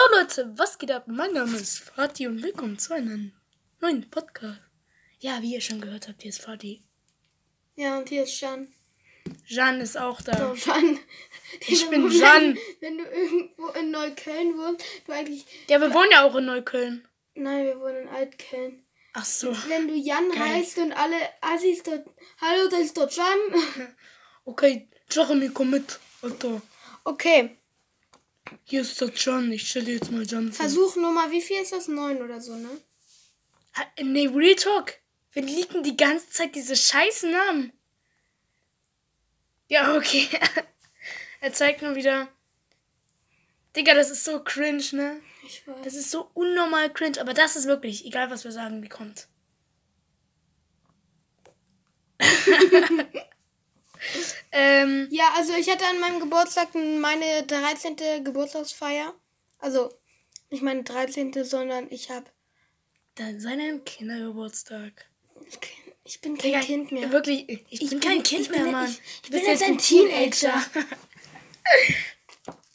Jo Leute, was geht ab? Mein Name ist Fatih und willkommen zu einem neuen Podcast. Ja, wie ihr schon gehört habt, hier ist Fatih. Ja, und hier ist Jan. Jan ist auch da. So, Jan. Ich bin Moment, Jan. Wenn du irgendwo in Neukölln wohnst, du eigentlich. Ja, wir wohnen ja auch in Neukölln. Nein, wir wohnen in Altköln. Ach so. Wenn du Jan Geil. heißt und alle Assis dort. Hallo, das ist dort Jan. Okay, Jeremy, komm mit. Alter. Okay, Hier ist der Jan. Ich stelle jetzt mal vor. Versuch Nummer, wie viel ist das? Neun oder so, ne? Nee, Real Talk. Wir liegen die ganze Zeit diese scheiß Namen. Ja, okay. er zeigt nur wieder. Digga, das ist so cringe, ne? Ich weiß. Das ist so unnormal cringe, aber das ist wirklich, egal was wir sagen, wie kommt. ähm, Ja, also ich hatte an meinem Geburtstag meine 13. Geburtstagsfeier. Also nicht meine 13., sondern ich habe. dann seinen Kindergeburtstag. Ich bin kein Digga, Kind mehr. Wirklich, ich, bin, kein Kind ich bin- mehr, Mann. ich- ich bin jetzt ein Teenager.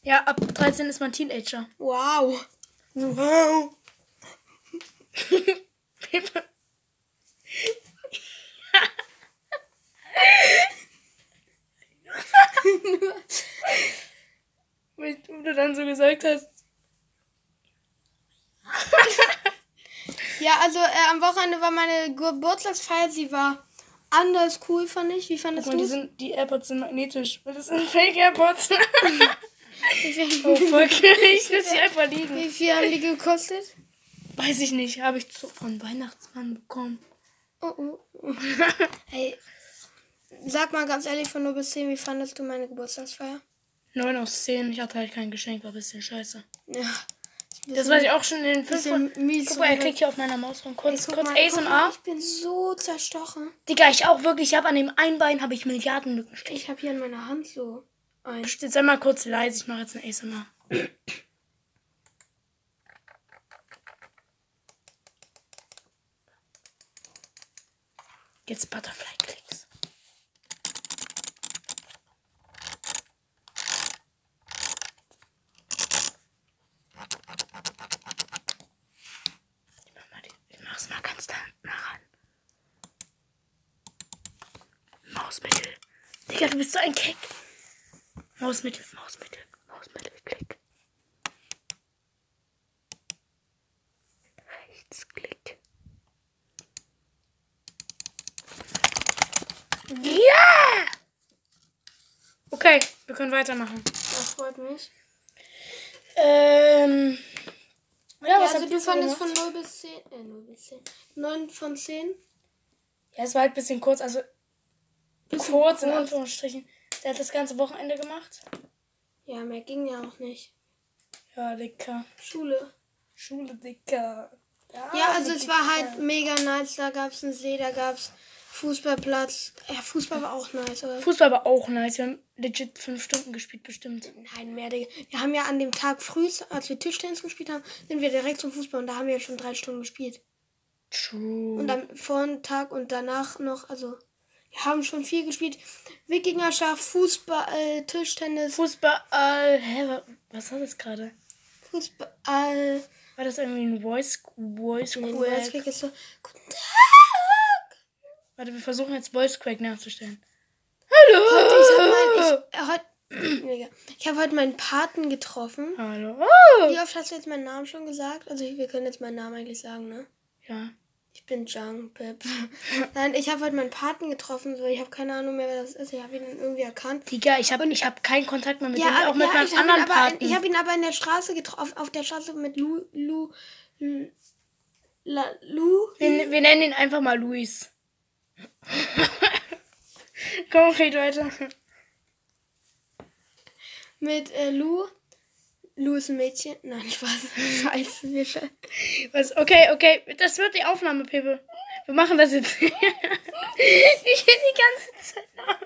ja, ab 13 ist man Teenager. Wow. Wow. Weil du dann so gesagt hast. Ja, also äh, am Wochenende war meine Geburtstagsfeier. Sie war anders cool, fand ich. Wie fandest du die, sind, die AirPods sind magnetisch. Weil das sind Fake AirPods. wie, oh, voll ich sie einfach liegen. wie viel haben die gekostet? Weiß ich nicht. Habe ich von Weihnachtsmann bekommen. Oh, oh. Hey, sag mal ganz ehrlich von 0 bis 10, wie fandest du meine Geburtstagsfeier? 9 aus 10. Ich hatte halt kein Geschenk. War ein bisschen scheiße. Ja. Das weiß ich auch schon in den 5 bisschen von... mies. Guck mal, er klickt hier auf meiner Maus rum. Kurz, kurz mal, Ace und A. Ich bin so zerstochen. Digga, ich auch wirklich. Ich habe an dem einen Bein habe ich Milliarden Lückenstich. Ich habe hier in meiner Hand so ein. Jetzt sei mal kurz leise. Ich mache jetzt ein ASMR. Jetzt Butterfly Clicks. Ich mach mal die- Ich mach's mal ganz da nah ran. Mausmittel. Digga, du bist so ein Keck. Mausmittel, Mausmittel, Mausmittel, Klick. Rechtsklick. Ja! Okay, wir können weitermachen. Das freut mich. Ähm. Ja, Ja, was also du fandest gemacht? von 0 bis 10. Äh, 0 bis 10. 9 von 10. Ja, es war halt ein bisschen kurz, also Bisschen kurz in. Anführungsstrichen. Der hat das ganze Wochenende gemacht. Ja, mehr ging ja auch nicht. Ja, dicker. Schule. Schule, dicker. Ja, also es war halt mega nice. Da gab es einen See, da gab es Fußballplatz. Ja, Fußball war auch nice. Aber Fußball war auch nice. Wir haben legit fünf Stunden gespielt, bestimmt. Nein, mehr. Digga. Wir haben ja an dem Tag früh, als wir Tischtennis gespielt haben, sind wir direkt zum Fußball und da haben wir schon drei Stunden gespielt. True. Und am Vortag und danach noch, also wir haben schon viel gespielt. Wikingerschach, Fußball, äh, Tischtennis, Fußball. Äh, hä, wa- was war das gerade? Fußball. War das irgendwie ein Voice, Voice Nee, Crack? Weißkrieg ist so. Guten Tag! Warte, wir versuchen jetzt Voice Crack nachzustellen. Heute, ich hab ich, äh, heute, Mega. ich habe heute meinen Paten getroffen. Hallo. Wie oft hast du jetzt meinen Namen schon gesagt? Also wir können jetzt meinen Namen eigentlich sagen, ne? Ja. Ich bin Jung Pip. Nein, ich habe heute meinen Paten getroffen. So, ich habe keine Ahnung mehr, wer das ist. Ich habe ihn irgendwie erkannt. Digga, ich habe ich hab keinen Kontakt mehr mit Ja, dem, auch mit ja, meinem anderen aber, Paten. Ich habe ihn aber in der Straße getroffen, auf, auf der Straße mit Lu, Lu, Lu, La, Lu. wir, wir nennen ihn einfach mal Luis. Komm, red weiter. Mit äh, Lu. Lu ist ein Mädchen. Nein, Spaß. Scheiße, wir Was? Okay, okay. Das wird die Aufnahme, Pepe. Wir machen das jetzt. ich will die ganze Zeit nach.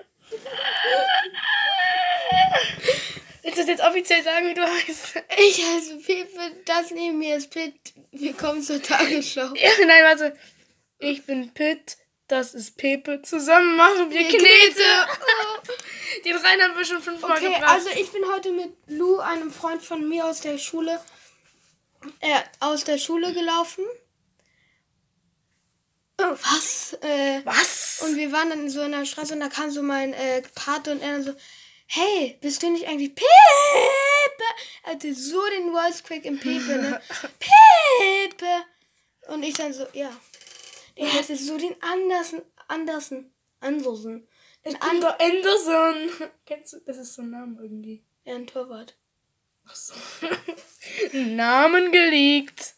Willst du das jetzt offiziell sagen, wie du heißt? Ich heiße Pepe, das neben mir ist Pitt. Wir kommen zur Tagesschau. Ja, nein, warte. Ich bin Pitt, das ist Pepe. Zusammen machen wir Knete. Den Rein haben wir schon fünfmal Okay, gebracht. also ich bin heute mit Lu, einem Freund von mir aus der Schule, äh, aus der Schule gelaufen. Was? Äh, Was? und wir waren dann so in der Straße und da kam so mein äh, Pate und er dann so, hey, bist du nicht eigentlich Pepe? Er hatte so den Voice-Crack im Pepe, ne? Pepe! Und ich dann so, ja. Der hatte so den Andersen, Andersen, Andersen. Den An An Anderson. Kennst du? Das ist so ein Name irgendwie. ja, ein Torwart. Ach so. Namen geleakt.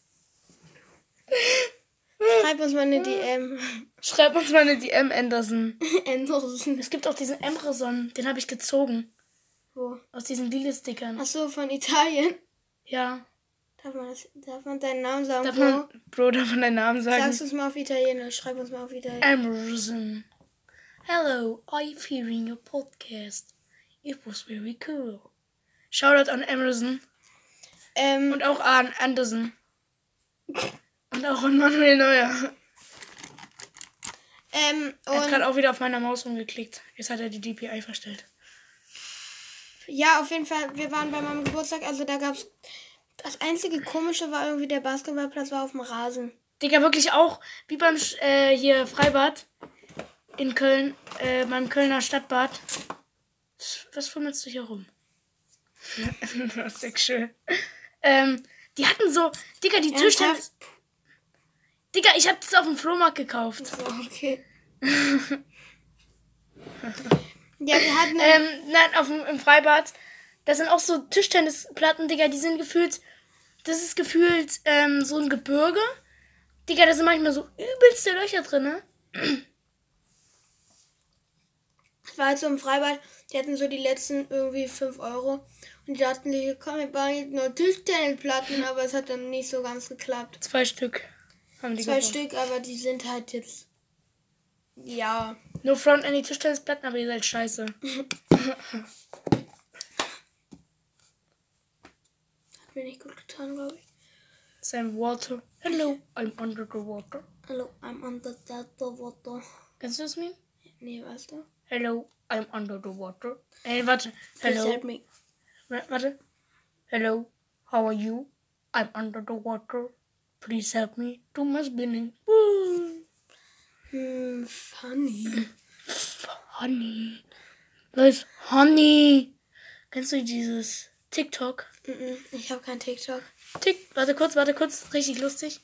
Schreib uns mal eine DM. Schreib uns mal eine DM, Anderson. Andersen. Es gibt auch diesen Emerson. Den habe ich gezogen. Wo? Aus diesen Lille-Stickern. Ach so, von Italien. Ja. Darf man, das, darf man deinen Namen sagen? Darf Bro? man, Bro, darf man deinen Namen sagen? Sag's uns mal auf Italienisch. Schreib uns mal auf Italienisch. Emerson. Hello, I've hearing your podcast. It was very cool. Shoutout an Emerson. Ähm, Und auch an Anderson. Und auch an Manuel Neuer. ähm, Er hat gerade auch wieder auf meiner Maus rumgeklickt. Jetzt hat er die DPI verstellt. ja, auf jeden Fall, wir waren bei meinem Geburtstag, also da gab's. Das einzige komische war irgendwie, der Basketballplatz war auf dem Rasen. Digga, wirklich auch, wie beim äh, hier Freibad in Köln, äh, beim Kölner Stadtbad. Was- Was fummelst du hier rum? das ist sexuell. Ähm, die hatten so, Digga, die Tischtennis. Digga, ich hab das auf dem Flohmarkt gekauft. So, okay. ja, wir hatten. Ähm, nein, auf dem, im Freibad. Das sind auch so Tischtennisplatten, Digga, die sind gefühlt. Das ist gefühlt ähm, so ein Gebirge. Digga, da sind manchmal so übelste Löcher drin, ne? Ich war halt so im Freibad, die hatten so die letzten irgendwie 5 Euro. Und die dachten sich, komm, wir bauen nur Tischtennisplatten, aber es hat dann nicht so ganz geklappt. Zwei Stück haben die Zwei gebraucht. Stück, aber die sind halt jetzt. Ja. No front an die Tischtennisplatten, aber ihr seid scheiße. Nicht gut getan. Sam Walter. Hello, I'm under the water. Hello, I'm under the water. Kennst du das Meme? Nee, weißt du? Hello, I'm under the water. Ey, warte. Please Hello. help me. Warte. Hello, how are you? I'm under the water. Please help me do my spinning. Woo. Hm, funny. Honey. Leute, Honey. Kennst du dieses TikTok? Ich habe kein TikTok. Tick, warte kurz, warte kurz. Richtig lustig.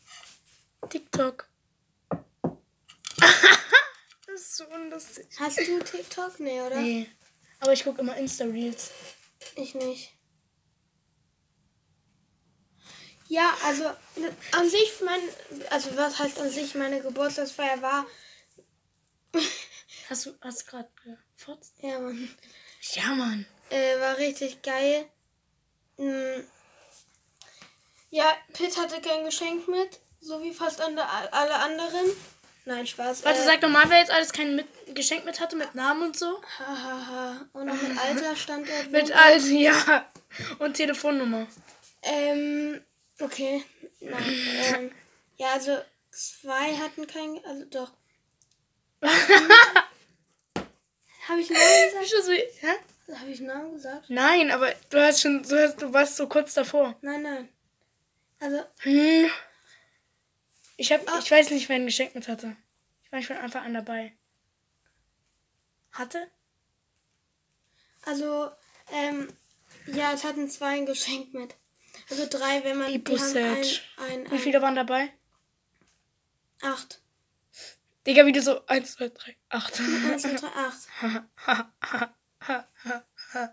TikTok. das ist so unlustig. Hast du TikTok? Nee, oder? Nee. Aber ich gucke immer Insta-Reels. Ich nicht. Ja, also an sich mein, also was heißt an sich meine Geburtstagsfeier war, Hast du hast gerade gefurzt? ja man, Ja, Mann. äh, war richtig geil. Mm. Ja, Pitt hatte kein Geschenk mit, so wie fast alle anderen. Nein, Spaß. Warte, äh, sag nochmal, wer jetzt alles kein mit Geschenk mit hatte, mit Namen und so? Hahaha. Und noch mit Alter Standort. Mit alt, ja. Und Telefonnummer. Ähm, okay. Nein. ähm, ja, also zwei hatten kein, also doch. Habe ich Namen gesagt? Hä? Habe ich Namen gesagt? Nein, aber du hast schon, du, hast, du warst so kurz davor. Nein, nein. Also, Hm. Ich hab, ich weiß nicht, wer ein Geschenk mit hatte. Ich war nicht von Anfang an dabei. Hatte? also, ähm, ja, es hatten zwei ein Geschenk mit. Also drei, wenn man. Die haben ein, ein, ein, Wie viele waren dabei? Acht. Digga, wie du so 1, 2, 3, 8. Eins, zwei, drei, acht.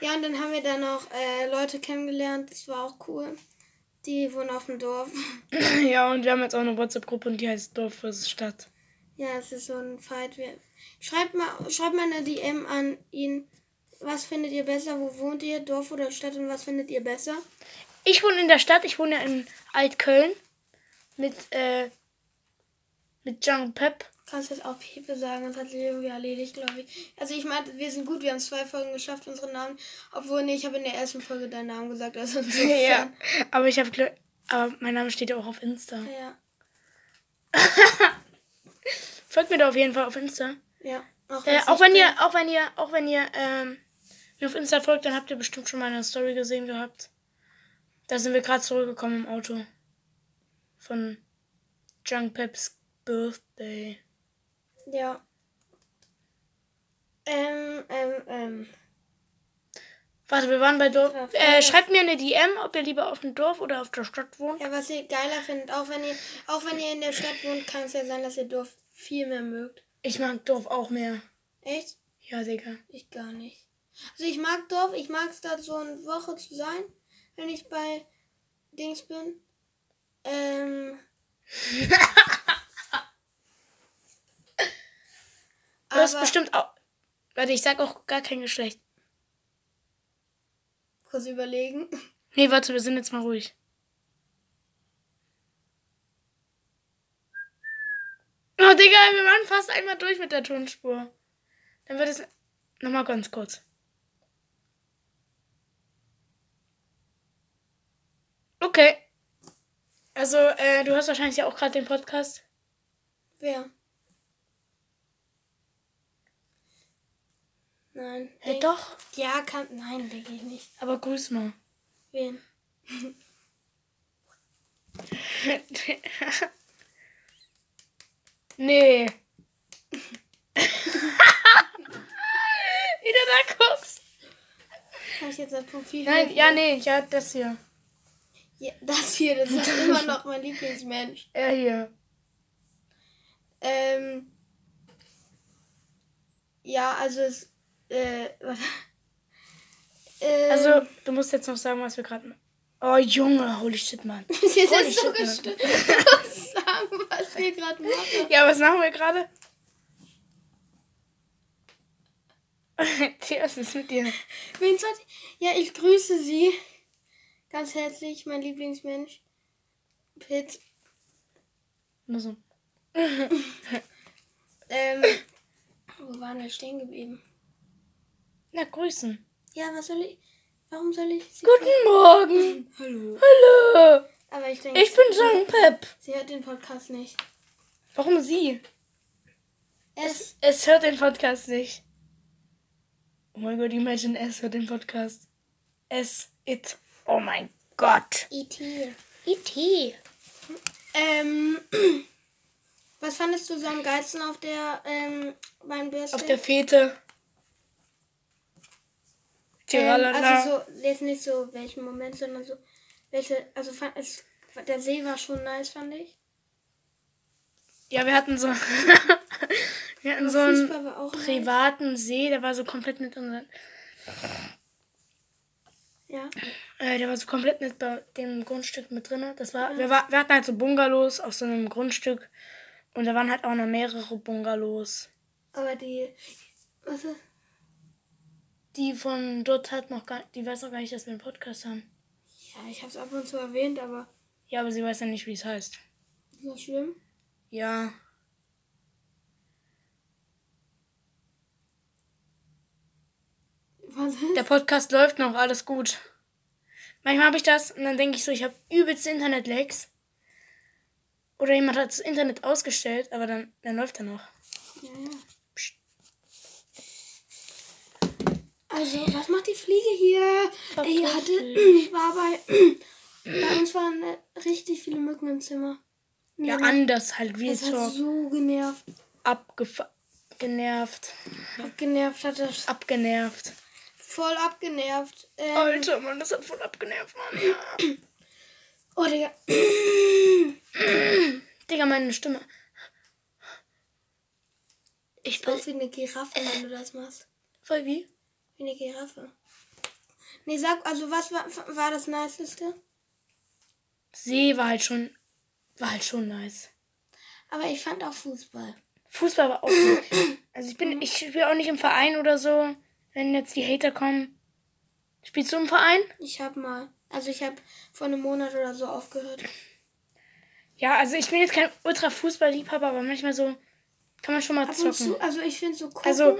Ja, und dann haben wir da noch äh, Leute kennengelernt. Das war auch cool. Die wohnen auf dem Dorf. ja, und wir haben jetzt auch eine WhatsApp-Gruppe und die heißt Dorf vs. Stadt. Ja, es ist so ein Fight. Schreibt mal, schreibt mal eine DM an ihn. Was findet ihr besser? Wo wohnt ihr? Dorf oder Stadt? Und was findet ihr besser? Ich wohne in der Stadt, ich wohne ja in Altköln. Mit, äh, mit Jean Pep. Kannst jetzt auch Pepe sagen, das hat sich irgendwie erledigt, glaube ich. Also ich meinte, wir sind gut, wir haben zwei Folgen geschafft, unsere Namen. Obwohl, nee, ich habe in der ersten Folge deinen Namen gesagt. Also. Ja. Aber ich habe Glück. Aber mein Name steht ja auch auf Insta. Ja. Folgt mir da auf jeden Fall auf Insta. Ja. Auch, Äh, auch wenn ihr, auch wenn ihr, auch wenn ihr ähm, mir auf Insta folgt, dann habt ihr bestimmt schon meine Story gesehen gehabt. Da sind wir gerade zurückgekommen im Auto. Von Junk Peps Birthday. Ja. Ähm, ähm, ähm. Warte, wir waren bei Dorf. Äh, schreibt mir eine DM, ob ihr lieber auf dem Dorf oder auf der Stadt wohnt. Ja, was ihr geiler findet, auch wenn ihr, auch wenn ihr in der Stadt wohnt, kann es ja sein, dass ihr Dorf viel mehr mögt. Ich mag Dorf auch mehr. Echt? Ja, Digga. Ich gar nicht. Also ich mag Dorf, ich mag es da so eine Woche zu sein, wenn ich bei Dings bin. Ähm. Du hast bestimmt auch. Warte, ich sag auch gar kein Geschlecht. kurz überlegen. Nee, warte, wir sind jetzt mal ruhig. Oh, Digga, wir waren fast einmal durch mit der Tonspur. Dann wird es. Nochmal ganz kurz. Okay. Also, äh, du hast wahrscheinlich ja auch gerade den Podcast. Wer? Nein. Ja, Denk- doch. Ja, kann. Nein, denke ich nicht. Aber grüß mal. Wen? nee. Wie du da guckst. Kann ich jetzt das Profil Nein, ja, nee, ja, das hier. Ja, das hier, das ist immer noch mein Lieblingsmensch. Er hier. Ähm. Ja, also es. Äh, warte. Ähm, Also, du musst jetzt noch sagen, was wir gerade machen. Oh, Junge, holy shit, Mann. Jetzt Holy ist so musst sagen, was wir gerade machen. Ja, was machen wir gerade? Tja, was ist mit dir? Ja, ich grüße Sie. Ganz herzlich, mein Lieblingsmensch. Pitt. Nur so. Ähm. Wo waren wir stehen geblieben? Na, grüßen. Ja, was soll ich. Warum soll ich sie. Guten Morgen. Hallo. Hallo. Aber ich denke. Ich bin Jean Pep. Sie hört den Podcast nicht. Warum sie? Es. Es hört den Podcast nicht. Oh mein Gott, imagine, es hört den Podcast. Es, it. Oh mein Gott. E.T. E.T. Ähm. Was fandest du so am geilsten auf der. Ähm, beim Birthday? Auf der Fete. Ähm, Tiralala. also so, jetzt nicht so welchen Moment, sondern so welche, also fand es, der See war schon nice, fand ich. Ja, wir hatten so. wir hatten Aber so einen auch nice. privaten See, der war so komplett mit unseren. Ja. Äh, der war so komplett mit bei dem Grundstück mit drin. Das war, wir, war, wir hatten halt so Bungalows auf so einem Grundstück. Und da waren halt auch noch mehrere Bungalows. Aber die, was ist, Die von dort hat noch gar die weiß noch gar nicht, dass wir einen Podcast haben. ja, ich hab's ab und zu erwähnt, aber Ja, aber sie weiß ja nicht, wie es heißt. ist das schlimm? Ja. Was ist? Der Podcast läuft noch, alles gut. Manchmal habe ich das und dann denke ich so, ich habe übelste Internet-Lags. Oder jemand hat das Internet ausgestellt, aber dann, dann läuft er noch. Ja, ja. Also, was macht die Fliege hier? Ey, hatte, war bei, bei uns waren äh, richtig viele Mücken im Zimmer. Ja, anders halt, Real Das hat so genervt. Abgefa genervt. Genervt hat das. Abgenervt. Voll abgenervt. Ähm, Alter, Mann, das hat voll abgenervt, Mann. Ja. oh, Digga. Digga, meine Stimme. Ich bin Aus wie eine Giraffe, wenn du das machst. voll wie? Wie eine Giraffe. Nee, sag, also was war, war das Niceste? See war halt schon, war halt schon nice. Aber ich fand auch Fußball. Fußball war auch gut. Also ich bin, ich spiele auch nicht im Verein oder so. Wenn jetzt die Hater kommen. Spielst du im Verein? Ich hab mal, also ich hab vor einem Monat oder so aufgehört. Ja, also ich bin jetzt kein Ultra-Fußball-Liebhaber, aber manchmal so kann man schon mal Ab und zocken. zu, also ich finde so gucken. Also-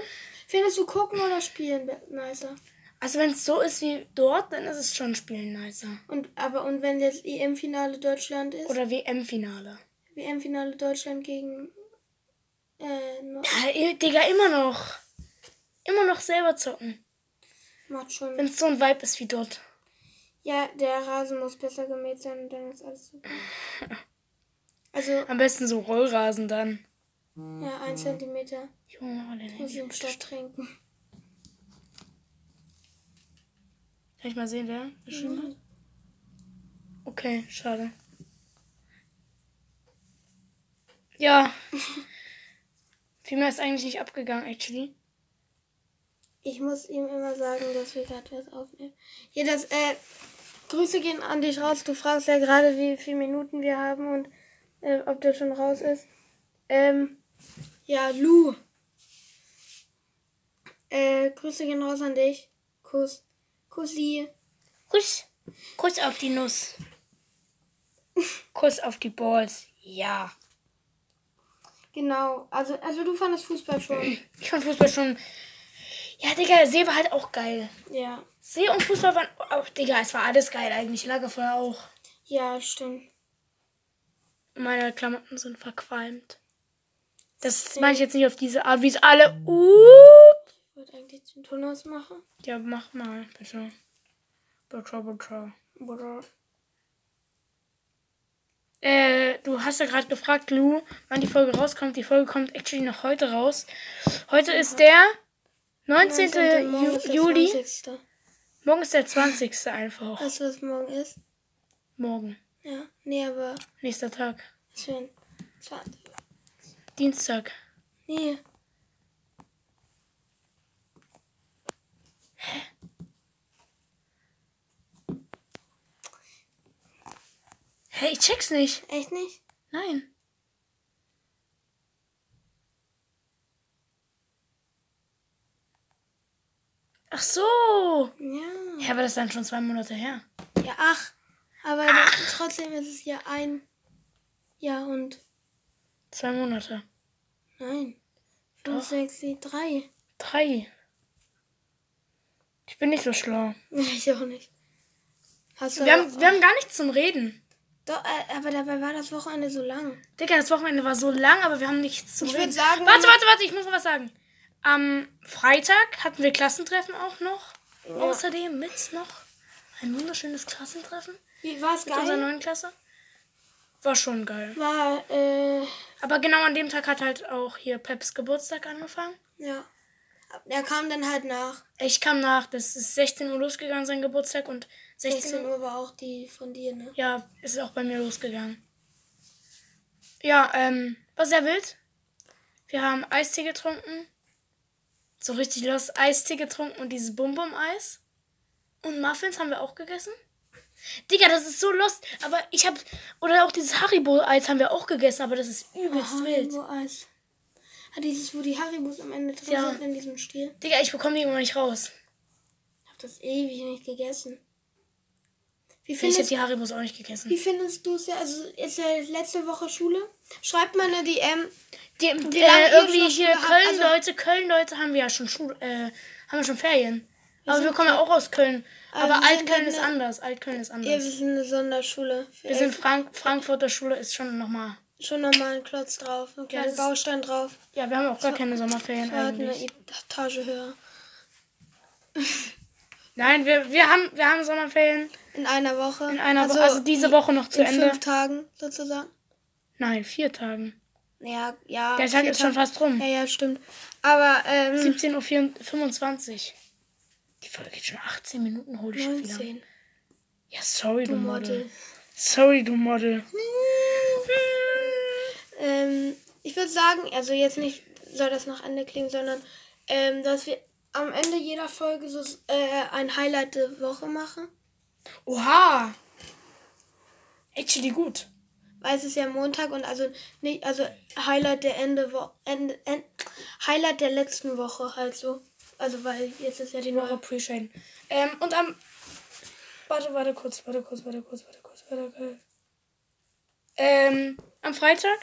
findest du gucken oder spielen nicer? Also wenn es so ist wie dort, dann ist es schon Spielen nicer. Und aber und wenn jetzt EM-Finale Deutschland ist, Oder WM-Finale. WM-Finale Deutschland gegen äh, no- Ja, Digga, immer noch. Immer noch selber zocken. macht schon. Wenn es so ein Vibe ist wie dort. Ja, der Rasen muss besser gemäht sein und dann ist alles super. Also, Am besten so Rollrasen dann. Ja, ein Zentimeter. Junge, Holländer. Muss ich im Stoff trinken. Kann ich mal sehen, wer geschrieben hat? Okay, schade. Ja. Viel mehr ist eigentlich nicht abgegangen, actually. Ich muss ihm immer sagen, dass wir gerade was aufnehmen. Ja, das, äh, Grüße gehen an dich raus. Du fragst ja gerade, wie viele Minuten wir haben und äh, ob der schon raus ist. Ähm, ja, Lu. Äh, Grüße gehen raus an dich. Kuss. Kussi. Kuss. Kuss auf die Nuss. Kuss auf die Balls. Ja. Genau. Also, also du fandest Fußball schon. Ich fand Fußball schon. Ja, Digga, See war halt auch geil. ja. See und Fußball waren auch, Digga, es war alles geil eigentlich. Lagerfeuer auch. Ja, stimmt. Meine Klamotten sind verqualmt. Das meine ich jetzt nicht auf diese Art, wie es alle. Uh. Ich wollte eigentlich den Ton ausmachen. Ja, mach mal, bitte. Bitte, bitte. Oder? Äh, du hast ja gerade gefragt, Lou, wann die Folge rauskommt. Die Folge kommt actually noch heute raus. Heute ist der 19. Morgen Ju Juli. 20.. Morgen ist der 20. einfach. Weißt du, was morgen ist? Morgen. Ja. Nee, aber Nächster Tag. ein 20. Dienstag. Nee. Hey, ich check's nicht. Echt nicht? Nein. Ach so. Ja. Ja, aber das ist dann schon zwei Monate her. Ja, ach. Aber dann- trotzdem ist es ja ein. Ja, und. Zwei Monate. Nein. Doch. Sieben, drei. Drei. Ich bin nicht so schlau. Ich auch nicht. Hast du Wir haben, wir haben gar nichts zum Reden. Doch, äh, aber dabei war das Wochenende so lang. Digga, das Wochenende war so lang, aber wir haben nichts zum Ich Reden. würd sagen, warte, warte, warte, ich muss noch was sagen. Am Freitag hatten wir Klassentreffen auch noch. Außerdem mit noch ein wunderschönes Klassentreffen Wie war es mit unserer geil? neuen Klasse. War schon geil. War, äh, Aber genau an dem Tag hat halt auch hier Peps Geburtstag angefangen. ja. Er kam dann halt nach. Ich kam nach, das ist 16 Uhr losgegangen, sein Geburtstag. Und 16 16 Uhr, war auch die von dir, ne? ja, ist auch bei mir losgegangen. Ja, ähm, war sehr wild. Wir haben Eistee getrunken. So richtig los Eistee getrunken und dieses Bum-Bum-Eis. Und Muffins haben wir auch gegessen. Digga, das ist so lost. Aber ich hab. Oder auch dieses Haribo-Eis haben wir auch gegessen, aber das ist übelst wild. Haribo-Eis. Hat dieses, wo die Haribos am Ende drin Ja. sind in diesem Stiel? Digga, ich bekomme die immer nicht raus. Ich hab das ewig nicht gegessen. Wie Ich hab findest, die Haribos auch nicht gegessen. wie findest du es ja? Also ist ja letzte Woche Schule. Schreibt mal eine DM. Die, Wie äh, irgendwie hier Schule habt, Köln, also- Leute, Köln, Leute haben wir ja schon Schule, äh, haben wir schon Ferien. Aber wir kommen ja auch aus Köln. Aber Aber wir sind Altköln ist anders. Altköln ist Ja, anders. wir sind eine Sonderschule. Wir sind Frank Frankfurter Schule ist schon nochmal. schon nochmal ein Klotz drauf. Ein kleiner ist- Baustein drauf. Ja, wir haben auch gar keine Sommerferien Wir hatten eine eigentlich. Etage höher. Nein, wir, wir haben wir haben Sommerferien In einer Woche. in einer Woche, also diese Woche noch zu in Ende. fünf Tagen sozusagen. Nein, vier Tagen. Ja, ja. Der Tag ist schon Tage. fast rum. Ja, ja, stimmt. Aber, ähm, 17.25 Uhr. Die Folge geht schon 18 Minuten, hol ich schon wieder. 19. Ja, sorry, du, Du Model. Model. Sorry, du Model. Ähm, ich würde sagen, also jetzt nicht soll das nach Ende klingen, sondern ähm, dass wir am Ende jeder Folge so äh, ein Highlight der Woche machen. Oha! Actually gut. Weil es ist ja Montag und also nicht, also Highlight der Ende, Ende, End, Highlight der letzten Woche halt so. Also weil jetzt ist ja die neue. appreciaten. Ähm, und am. Warte, warte kurz, warte kurz, warte kurz, warte kurz, warte kurz. Ähm, am Freitag,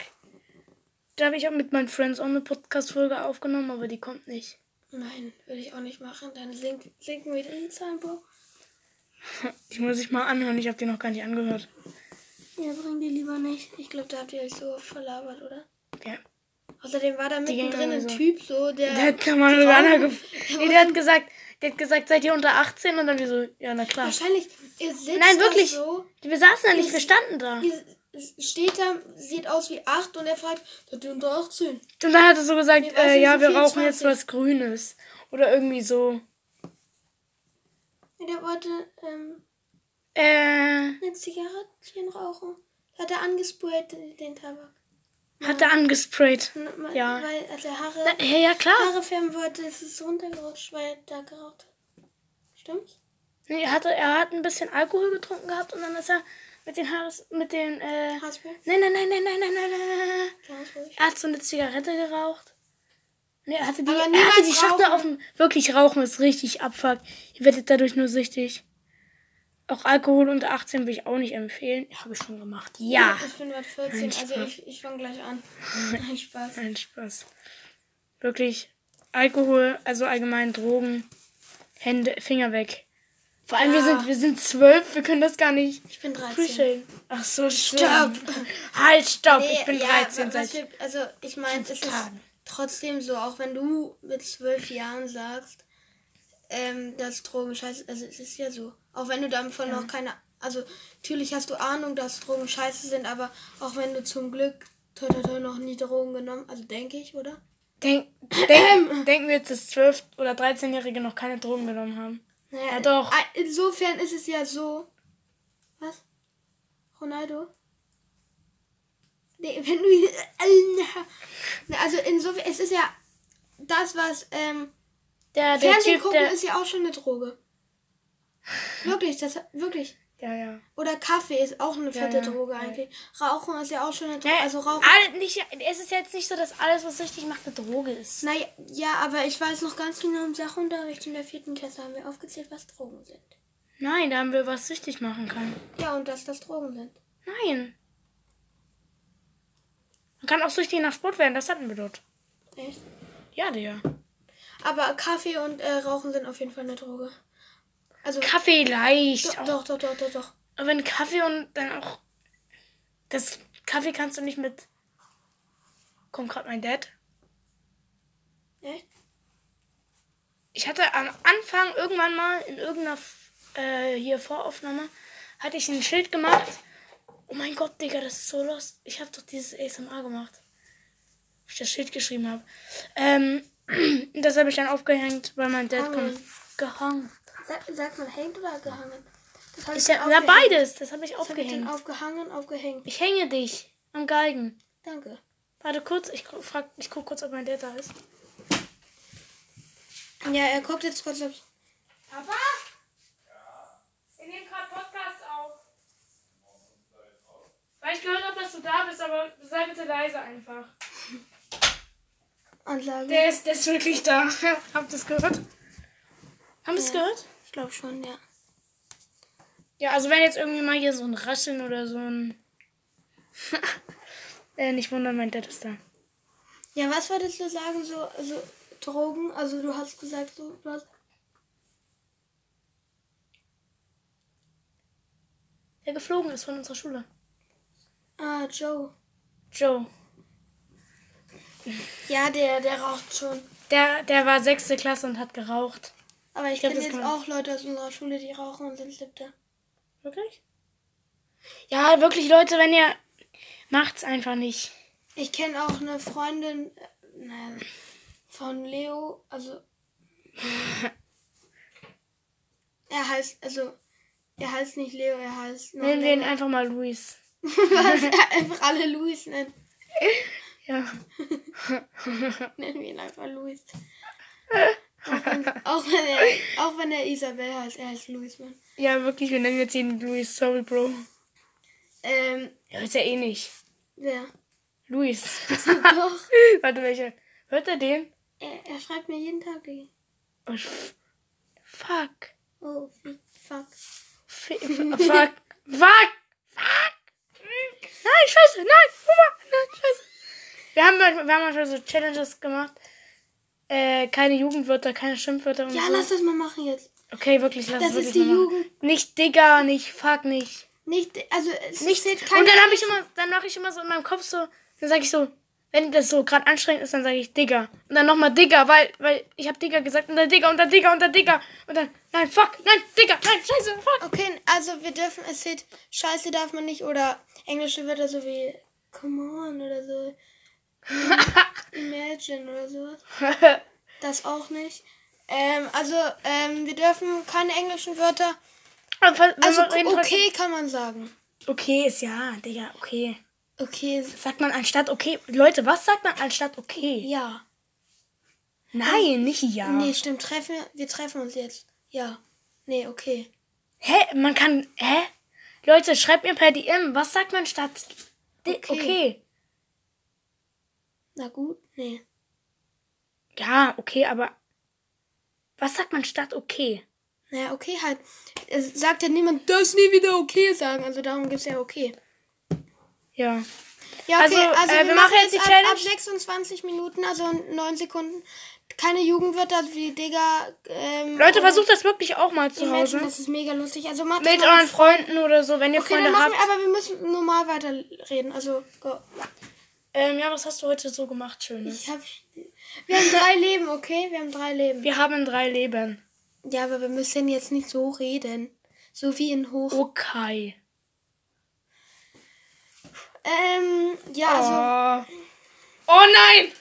da habe ich auch mit meinen Friends auch eine Podcast-Folge aufgenommen, aber die kommt nicht. Nein, würde ich auch nicht machen. Dann sink, sinken wieder die Zahlen, Bro. Die muss ich mal anhören, ich habe die noch gar nicht angehört. Ja, bring die lieber nicht. Ich glaube, da habt ihr euch so verlabert, oder? Ja. Außerdem war da mittendrin ein so. Typ so, der. Der hat Augen- gef nee, der hat gesagt, Der hat gesagt, seid ihr unter 18? Und dann wir so, ja, na klar. Wahrscheinlich, ihr sitzt Nein, da wirklich. so, Wir saßen da nicht, wir standen da. steht da, sieht aus wie 8 und er fragt, seid ihr unter 18? Und dann hat er so gesagt, Nee, äh, ja, so wir rauchen 24? jetzt was Grünes. Oder irgendwie so. Der wollte ähm, Äh, eine Zigarettchen rauchen. Hat er angesprayt, den den Tabak. Hat er angesprayt. Ja. Weil er Haare, Na, ja, ja, klar. Haare färben wollte, ist es runtergerutscht, weil er da geraucht hat. Stimmt's? Nee, er, hatte, er hat ein bisschen Alkohol getrunken gehabt und dann ist er mit den Haares, mit den, äh, Haarspray? nein, nein, nein, nein, nein, nein, nein, nein. Er hat so eine Zigarette geraucht. Nee, er hatte die, er hatte die Schachtel auf dem, wirklich rauchen ist richtig abfuck. Ihr werdet dadurch nur süchtig. Auch Alkohol unter 18 will ich auch nicht empfehlen. Habe ich schon gemacht. Ja. Ich bin bald 14, Nein, also ich, ich fange gleich an. Nein, Spaß. Nein, Spaß. Wirklich. Alkohol, also allgemein Drogen, Hände, Finger weg. Vor allem, wir Ja. sind, wir sind zwölf, wir können das gar nicht Ich bin 13. appreciaten. Ach so, Stopp. stopp. Halt, stopp. Nee, ich bin ja, 13 was seit wir, also ich meine, es ist trotzdem so, auch wenn du mit zwölf Jahren sagst, ähm, dass Drogen scheiße, also es ist ja so. Auch wenn du davon noch keine, also natürlich hast du Ahnung, dass Drogen scheiße sind, aber auch wenn du zum Glück toi, toi, toi, noch nie Drogen genommen, also denke ich, oder? Denk, denk, denken wir jetzt, dass 12- oder 13-Jährige noch keine Drogen genommen haben. Naja, Ja, doch. äh, Insofern ist es ja so. Was? Ronaldo? Nee, wenn du. Also insofern, es ist ja das, was. Ähm, Der, der Fernsehen Typ, gucken der. ist ja auch schon eine Droge. Wirklich, das wirklich. Ja, ja. Oder Kaffee ist auch eine fette ja, Droge ja. eigentlich. Rauchen ist ja auch schon eine Droge. Ja, Also Rauchen. alle, nicht, es ist jetzt nicht so, dass alles, was süchtig macht, eine Droge ist. Naja, ja, aber ich weiß noch ganz genau im Sachunterricht in der vierten Klasse haben wir aufgezählt, was Drogen sind. Nein, da haben wir was süchtig machen kann. Ja, und dass das Drogen sind. Nein. Man kann auch süchtig nach Sport werden, das hatten wir dort. Echt? Ja, Digga. Aber Kaffee und äh, Rauchen sind auf jeden Fall eine Droge. Also. Kaffee leicht. Doch, doch, doch, doch, doch, doch. Aber wenn Kaffee und dann auch. Das Kaffee kannst du nicht mit. Kommt gerade mein Dad. Echt? Ich hatte am Anfang irgendwann mal in irgendeiner äh, hier Voraufnahme hatte ich ein Schild gemacht. Oh mein Gott, Digga, das ist so lost. Ich habe doch dieses ASMR gemacht. Wo ich das Schild geschrieben habe. Ähm, das habe ich dann aufgehängt, weil mein Dad kommt. Gehangen. Sag, sagt man hängt oder gehangen? Das hab Ist ich ja, ja aufgehängt. beides. Das habe ich Das hab ich aufgehängt. aufgehangen, aufgehängt. Ich hänge dich am Geigen. Danke. Warte kurz, ich, frag, ich guck kurz, ob mein Dad da ist. Ja, er guckt jetzt kurz ob. Papa? Wir nehmen gerade Podcast auf. Weil ich gehört habe, dass du da bist, aber sei bitte leise einfach. Anlage. Der ist, der ist wirklich da. Habt ihr es gehört? Haben wir es gehört? Ich glaube schon, ja. Ja, also wenn jetzt irgendwie mal hier so ein Rascheln oder so ein... äh, nicht wundern, mein Dad ist da. Ja, was wolltest du sagen, so, also Drogen? Also du hast gesagt, so, du hast. Der geflogen ist von unserer Schule. Ah, Joe. Joe. Ja, der, der raucht schon. Der, der war sechste Klasse und hat geraucht. Aber ich glaub, kenne jetzt auch Leute aus unserer Schule, die rauchen und sind siebte. Wirklich? Ja, wirklich, Leute, wenn ihr... Macht's einfach nicht. Ich kenne auch eine Freundin äh, von Leo, also. er heißt, also. Er heißt nicht Leo, er heißt. Nennen wir ihn einfach mal Luis. Was? einfach alle Luis nennen. Ja. Nennen wir ihn einfach Luis. Auch, wenn, auch, wenn er, auch wenn er Isabel heißt, er heißt Luis, Mann. Ja, wirklich, wir nennen jetzt ihn Luis. Sorry, Bro. Ähm, Ja, ist ja eh nicht. wer? Luis. Doch. Warte, welche? Hört er den? Er, er schreibt mir jeden Tag. Oh, fuck. Oh, wie- fuck. F fuck. Fuck. Fuck. Nein, scheiße. Nein. Mama. Nein, scheiße. Wir haben, wir haben manchmal so Challenges gemacht. Äh, keine Jugendwörter, keine Schimpfwörter und Ja, so. lass das mal machen jetzt. Okay, wirklich, lass Das es ist wirklich die mal machen. Jugend. Nicht Digga, nicht Fuck, nicht. Nicht, also es Nicht. steht Und keine. dann habe ich immer, dann mache ich immer so in meinem Kopf so, dann sage ich so, wenn das so gerade anstrengend ist, dann sage ich Digger. Und dann nochmal Digger, weil, weil ich habe Digger gesagt und dann Digger und dann Digger und dann Digger. Und dann, nein, fuck, nein, Digger, nein, scheiße, fuck. Okay, also wir dürfen, es steht, Scheiße darf man nicht oder englische Wörter so wie Come on oder so. Imagine oder sowas. Das auch nicht. Ähm, also, ähm, wir dürfen keine englischen Wörter. Aber Also, okay kann man sagen. Okay ist ja, Digga, okay. Okay, Sagt man anstatt okay? Leute, was sagt man anstatt okay? ja. Nein, nicht ja. Nee, stimmt. Treffen, wir treffen uns jetzt. Ja. Nee, okay. Hä? Man kann. Hä? Leute, schreibt mir per DM, was sagt man statt. Okay. Okay. Na gut, nee. Ja, okay, aber. Was sagt man statt okay? Naja, okay halt. Es sagt ja niemand, das nie wieder okay sagen. Also darum gibt's ja okay. Ja. Ja, okay, Also, also, äh, wir, wir machen jetzt die ab, Challenge. ab 26 Minuten, also 9 Sekunden. Keine Jugendwörter wie Digga. Ähm, Leute, oder versucht das wirklich auch mal zu Hause. Das ist mega lustig. Also macht Mit euren Freunden oder so, wenn ihr Okay, Freunde dann machen habt. wir, aber wir müssen normal weiterreden. Also, go. Ähm, ja, was hast du heute so gemacht, Schönes? Ich hab. Wir haben drei Leben, okay? Wir haben drei Leben. Wir haben drei Leben. Ja, aber wir müssen jetzt nicht so reden. So wie in Hoch. Okay. Ähm, ja, also. Oh. oh nein!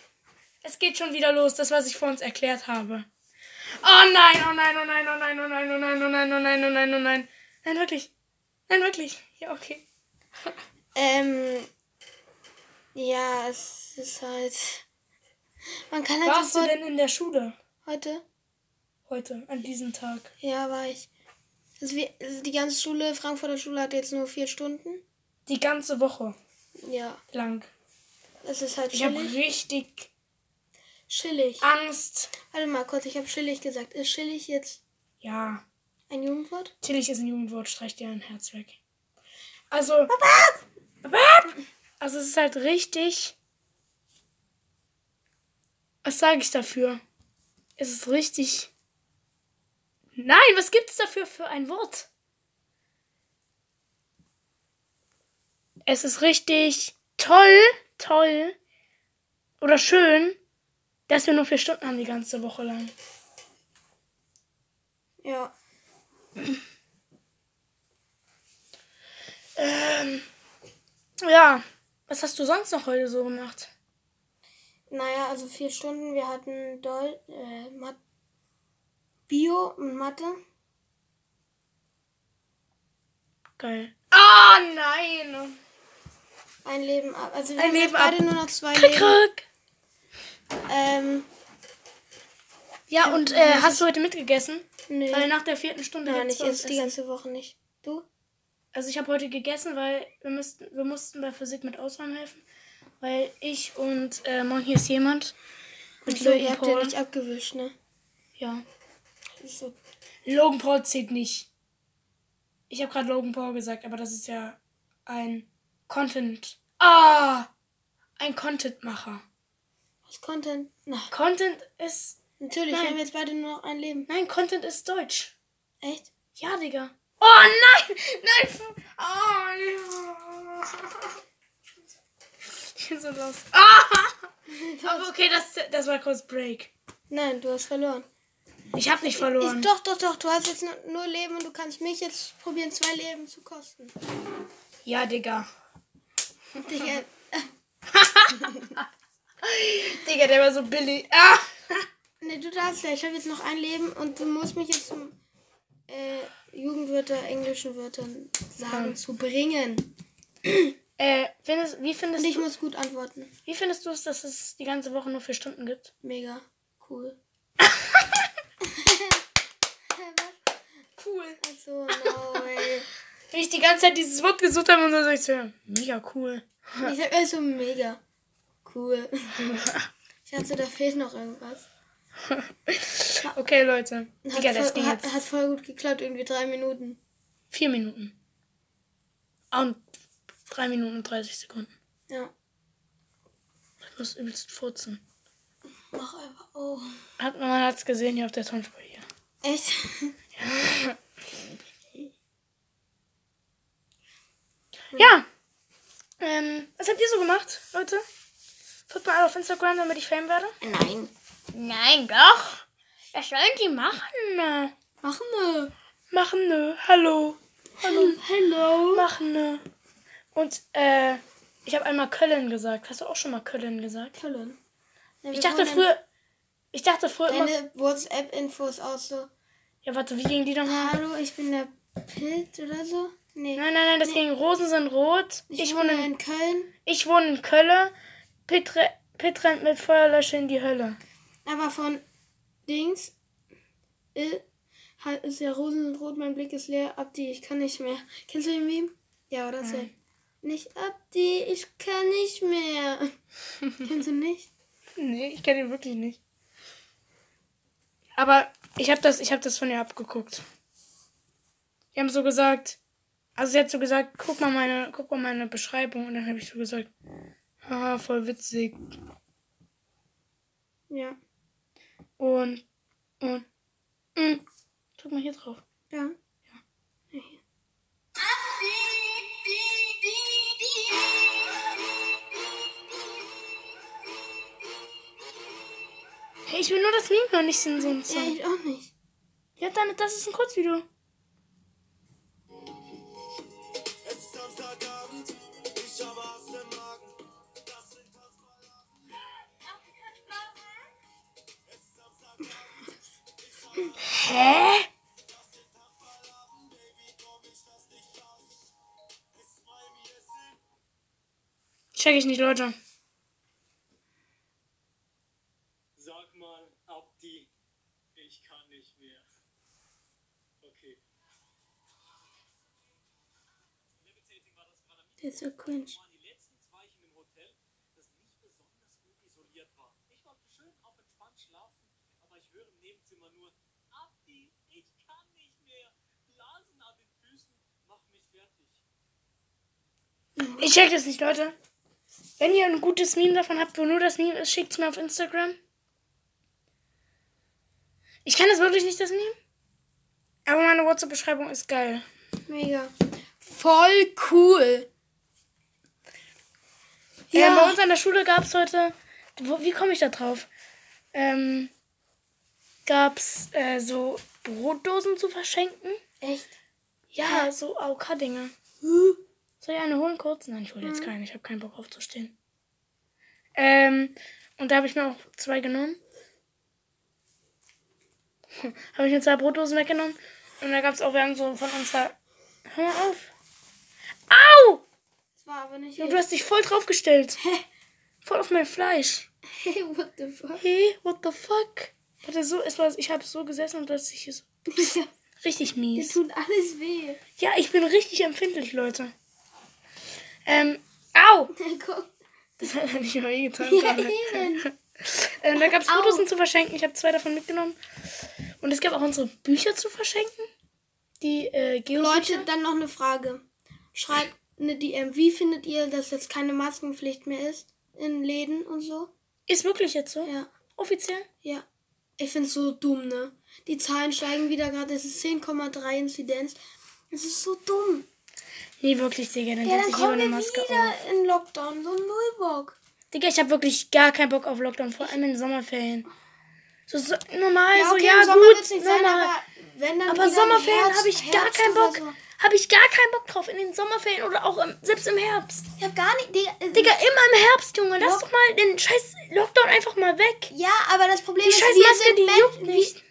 Es geht schon wieder los, das, was ich vor uns erklärt habe. Oh nein, oh nein, oh nein, oh nein, oh nein, oh nein, oh nein, oh nein, oh nein, oh nein. Nein, wirklich. Nein, wirklich. Ja, okay. Ähm. Ja, es ist halt. Man kann halt Warst du denn in der Schule Heute? heute, an diesem Tag? Ja, war ich. Also wir, also die ganze Schule, Frankfurter Schule hat jetzt nur vier Stunden. Die ganze Woche Ja, lang. es ist halt Ich habe richtig Chillig. Angst. Warte mal kurz, ich habe chillig gesagt. Ist chillig jetzt Ja, ein Jugendwort? chillig ist ein Jugendwort, streich dir ein Herz weg. Also. Also, es ist halt richtig. Was sage ich dafür? Es ist richtig. Nein, was gibt es dafür für ein Wort? Es ist richtig toll, toll oder schön, dass wir nur vier Stunden haben die ganze Woche lang. Ja. Ähm, ja, was hast du sonst noch heute so gemacht? Naja, also vier Stunden. Wir hatten Dol äh, Mat Bio und Mathe. Geil. Ah, nein! Ein Leben ab. Also wir Ein haben Leben beide ab. nur noch zwei Krieg, Leben. krieg. Ähm, Ja, und äh, hast du heute mitgegessen? nee. Weil nach der vierten Stunde Nein, ich esse die ganze Woche nicht. Du? Also ich habe heute gegessen, weil wir mussten, wir mussten bei Physik mit Ausräumen helfen. Weil ich und äh, morgen hier ist jemand. Mit So, ihr habt ja nicht abgewischt, ne? Ja. So. Logan Paul zählt nicht. Ich habe gerade Logan Paul gesagt, aber das ist ja ein Content. Ah! Ein Contentmacher. Was Content? Na, Content ist. natürlich, Nein. wir haben jetzt beide nur noch ein Leben. Nein, Content ist Deutsch. Echt? Ja, Digga. Oh nein! Nein! Oh, ja. Ich bin so los. Ah! Aber okay, das, das war kurz Break. Nein, du hast verloren. Ich habe nicht Ich, verloren. doch, doch, doch. Du hast jetzt nur, nur Leben und du kannst mich jetzt probieren, zwei Leben zu kosten. Ja, Digga. Digga, Digga, der war so billig. Ah! ne, du darfst ja. Ich habe jetzt noch ein Leben und du musst mich jetzt zum äh, Jugendwörter, englischen Wörtern sagen, Ja. zu bringen. Äh, findest, wie, findest Und ich du, muss gut antworten. wie findest du es, dass es die ganze Woche nur vier Stunden gibt? Mega cool. Cool. Also, no way. Wenn ich die ganze Zeit dieses Wort gesucht habe und so, sag ich so, mega cool. Ich sag also mega cool. Ich dachte, da fehlt noch irgendwas. Okay, Leute. Hat, Digga, das voll, hat, jetzt hat voll gut geklappt, irgendwie drei Minuten. vier Minuten. Und drei Minuten und 30 Sekunden. Ja. Ich muss übelst furzen. Mach einfach. Oh. Hat, man hat's gesehen hier auf der Tonspur hier. Echt? Ja. Ähm, was habt ihr so gemacht, Leute? Folgt mal alle auf Instagram, damit ich Fame werde. Nein. Nein, doch. Was sollen die machen? Machen wir. Machen nö. Hallo. Hallo. Hello. Machen nö. Und, äh, ich habe einmal Köln gesagt. Hast du auch schon mal Köln gesagt? Köln. Ja, Ich dachte früher. Ich dachte früher immer. Deine WhatsApp-Infos auch so. Ja, warte, wie ging die nochmal? Hallo, ich bin der Pilt oder so. Nee. Nein, nein, nein, das ging Rosen sind rot. Ich, Ich, wohne in, in Köln. ich wohne in Köln. Pitt rennt mit Feuerlöscher in die Hölle. Aber von Dings äh, ist ja Rosenrot, mein Blick ist leer. Abdi, ich kann nicht mehr. Kennst du den Meme? Ja, oder? Safe. Nicht Abdi, ich kann nicht mehr. Kennst du nicht? Nee, ich kenne ihn wirklich nicht. Aber ich habe das, ich hab das von ihr abgeguckt. Die haben so gesagt, also sie hat so gesagt, guck mal meine, guck mal meine Beschreibung. Und dann habe ich so gesagt, haha, voll witzig. Ja. Und, und, mh. drück mal hier drauf. Ja. Hey, ich will nur das Meme noch nicht so einem Ja, Song. ich auch nicht. Ja, dann, das ist ein Kurzvideo. Es ist Samstagabend, ich habe was im Magen. Sind Check ich nicht, Leute. Sag mal, Abdi, ich kann nicht mehr. Okay. Das Der ist so cringe. waren die letzten zwei in dem Hotel, das nicht besonders gut isoliert war. Ich wollte schön auf entspannt schlafen, aber ich höre im Nebenzimmer nur, Abdi, ich kann nicht mehr. Blasen an den Füßen, mach mich fertig. Ich check das nicht, Leute. Wenn ihr ein gutes Meme davon habt, wo nur das Meme ist, schickt's mir auf Instagram. Ich kann das wirklich nicht, das Meme. Aber meine WhatsApp-Beschreibung ist geil. Mega. Voll cool. Ja. Äh, bei uns an der Schule gab's heute. Wo, wie komme ich da drauf? Ähm, gab's äh, so Brotdosen zu verschenken. Echt? Ja, so AOK-Dinge. Soll ich eine holen kurz? Nein, ich hole jetzt keine. Ich habe keinen Bock aufzustehen. Ähm, und da habe ich mir auch zwei genommen. habe ich mir zwei Brotdosen weggenommen. Und da gab es auch während so von unserer. Hör mal auf. Au! Das war aber nicht Du hast dich voll draufgestellt. Voll auf mein Fleisch. Hey, what the fuck? Hey, what the fuck? Warte, so, es war, ich habe so gesessen und plötzlich hier so. Richtig mies. tut alles weh. Ja, ich bin richtig empfindlich, Leute. Ähm, au! Das hat ja nicht mal wehgetan Ja, ähm, da gab es. Fotos zu verschenken. Ich habe zwei davon mitgenommen. Und es gab auch unsere Bücher zu verschenken. Die äh, Geo Leute, dann noch eine Frage. Schreibt eine DM. Wie findet ihr, dass jetzt keine Maskenpflicht mehr ist? In Läden und so? Ist wirklich jetzt so? Ja. Offiziell? Ja. Ich find's so dumm, ne? Die Zahlen steigen wieder gerade. Es ist 10,3 Inzidenz. Es ist so dumm. Nee, wirklich, Digga. Dann Ja, setze dann ich kommen eine wir Maske auf. wieder in Lockdown. So null Bock. Digga, ich habe wirklich gar keinen Bock auf Lockdown. Vor allem in den Sommerferien. So, so normal, so okay, ja im Sommer gut, normal. sein, aber wenn dann Aber Sommerferien habe ich gar Herbst keinen oder Bock. So. Habe ich gar keinen Bock drauf. In den Sommerferien oder auch im, selbst im Herbst. Ich hab gar nicht. Digga, äh, Digga, immer im Herbst, Junge. Lass Lock- doch mal den scheiß Lockdown einfach mal weg. Ja, aber das Problem Die ist, scheiß Maske, die juckt nicht.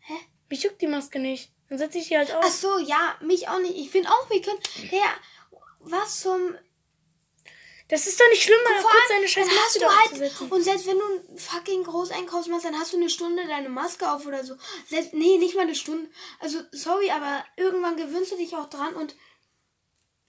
Hä? Mich juckt die Maske nicht. Dann setze ich die halt auf. Ach so, ja, mich auch nicht. Ich finde auch, wir können. Ja, was zum. Das ist doch nicht schlimm, Vor kurz deine scheiß dann hast Maske du halt. Und selbst wenn du einen fucking Großeinkauf machst, dann hast du eine Stunde deine Maske auf oder so. Selbst, nee, nicht mal eine Stunde. Also, sorry, aber irgendwann gewöhnst du dich auch dran und.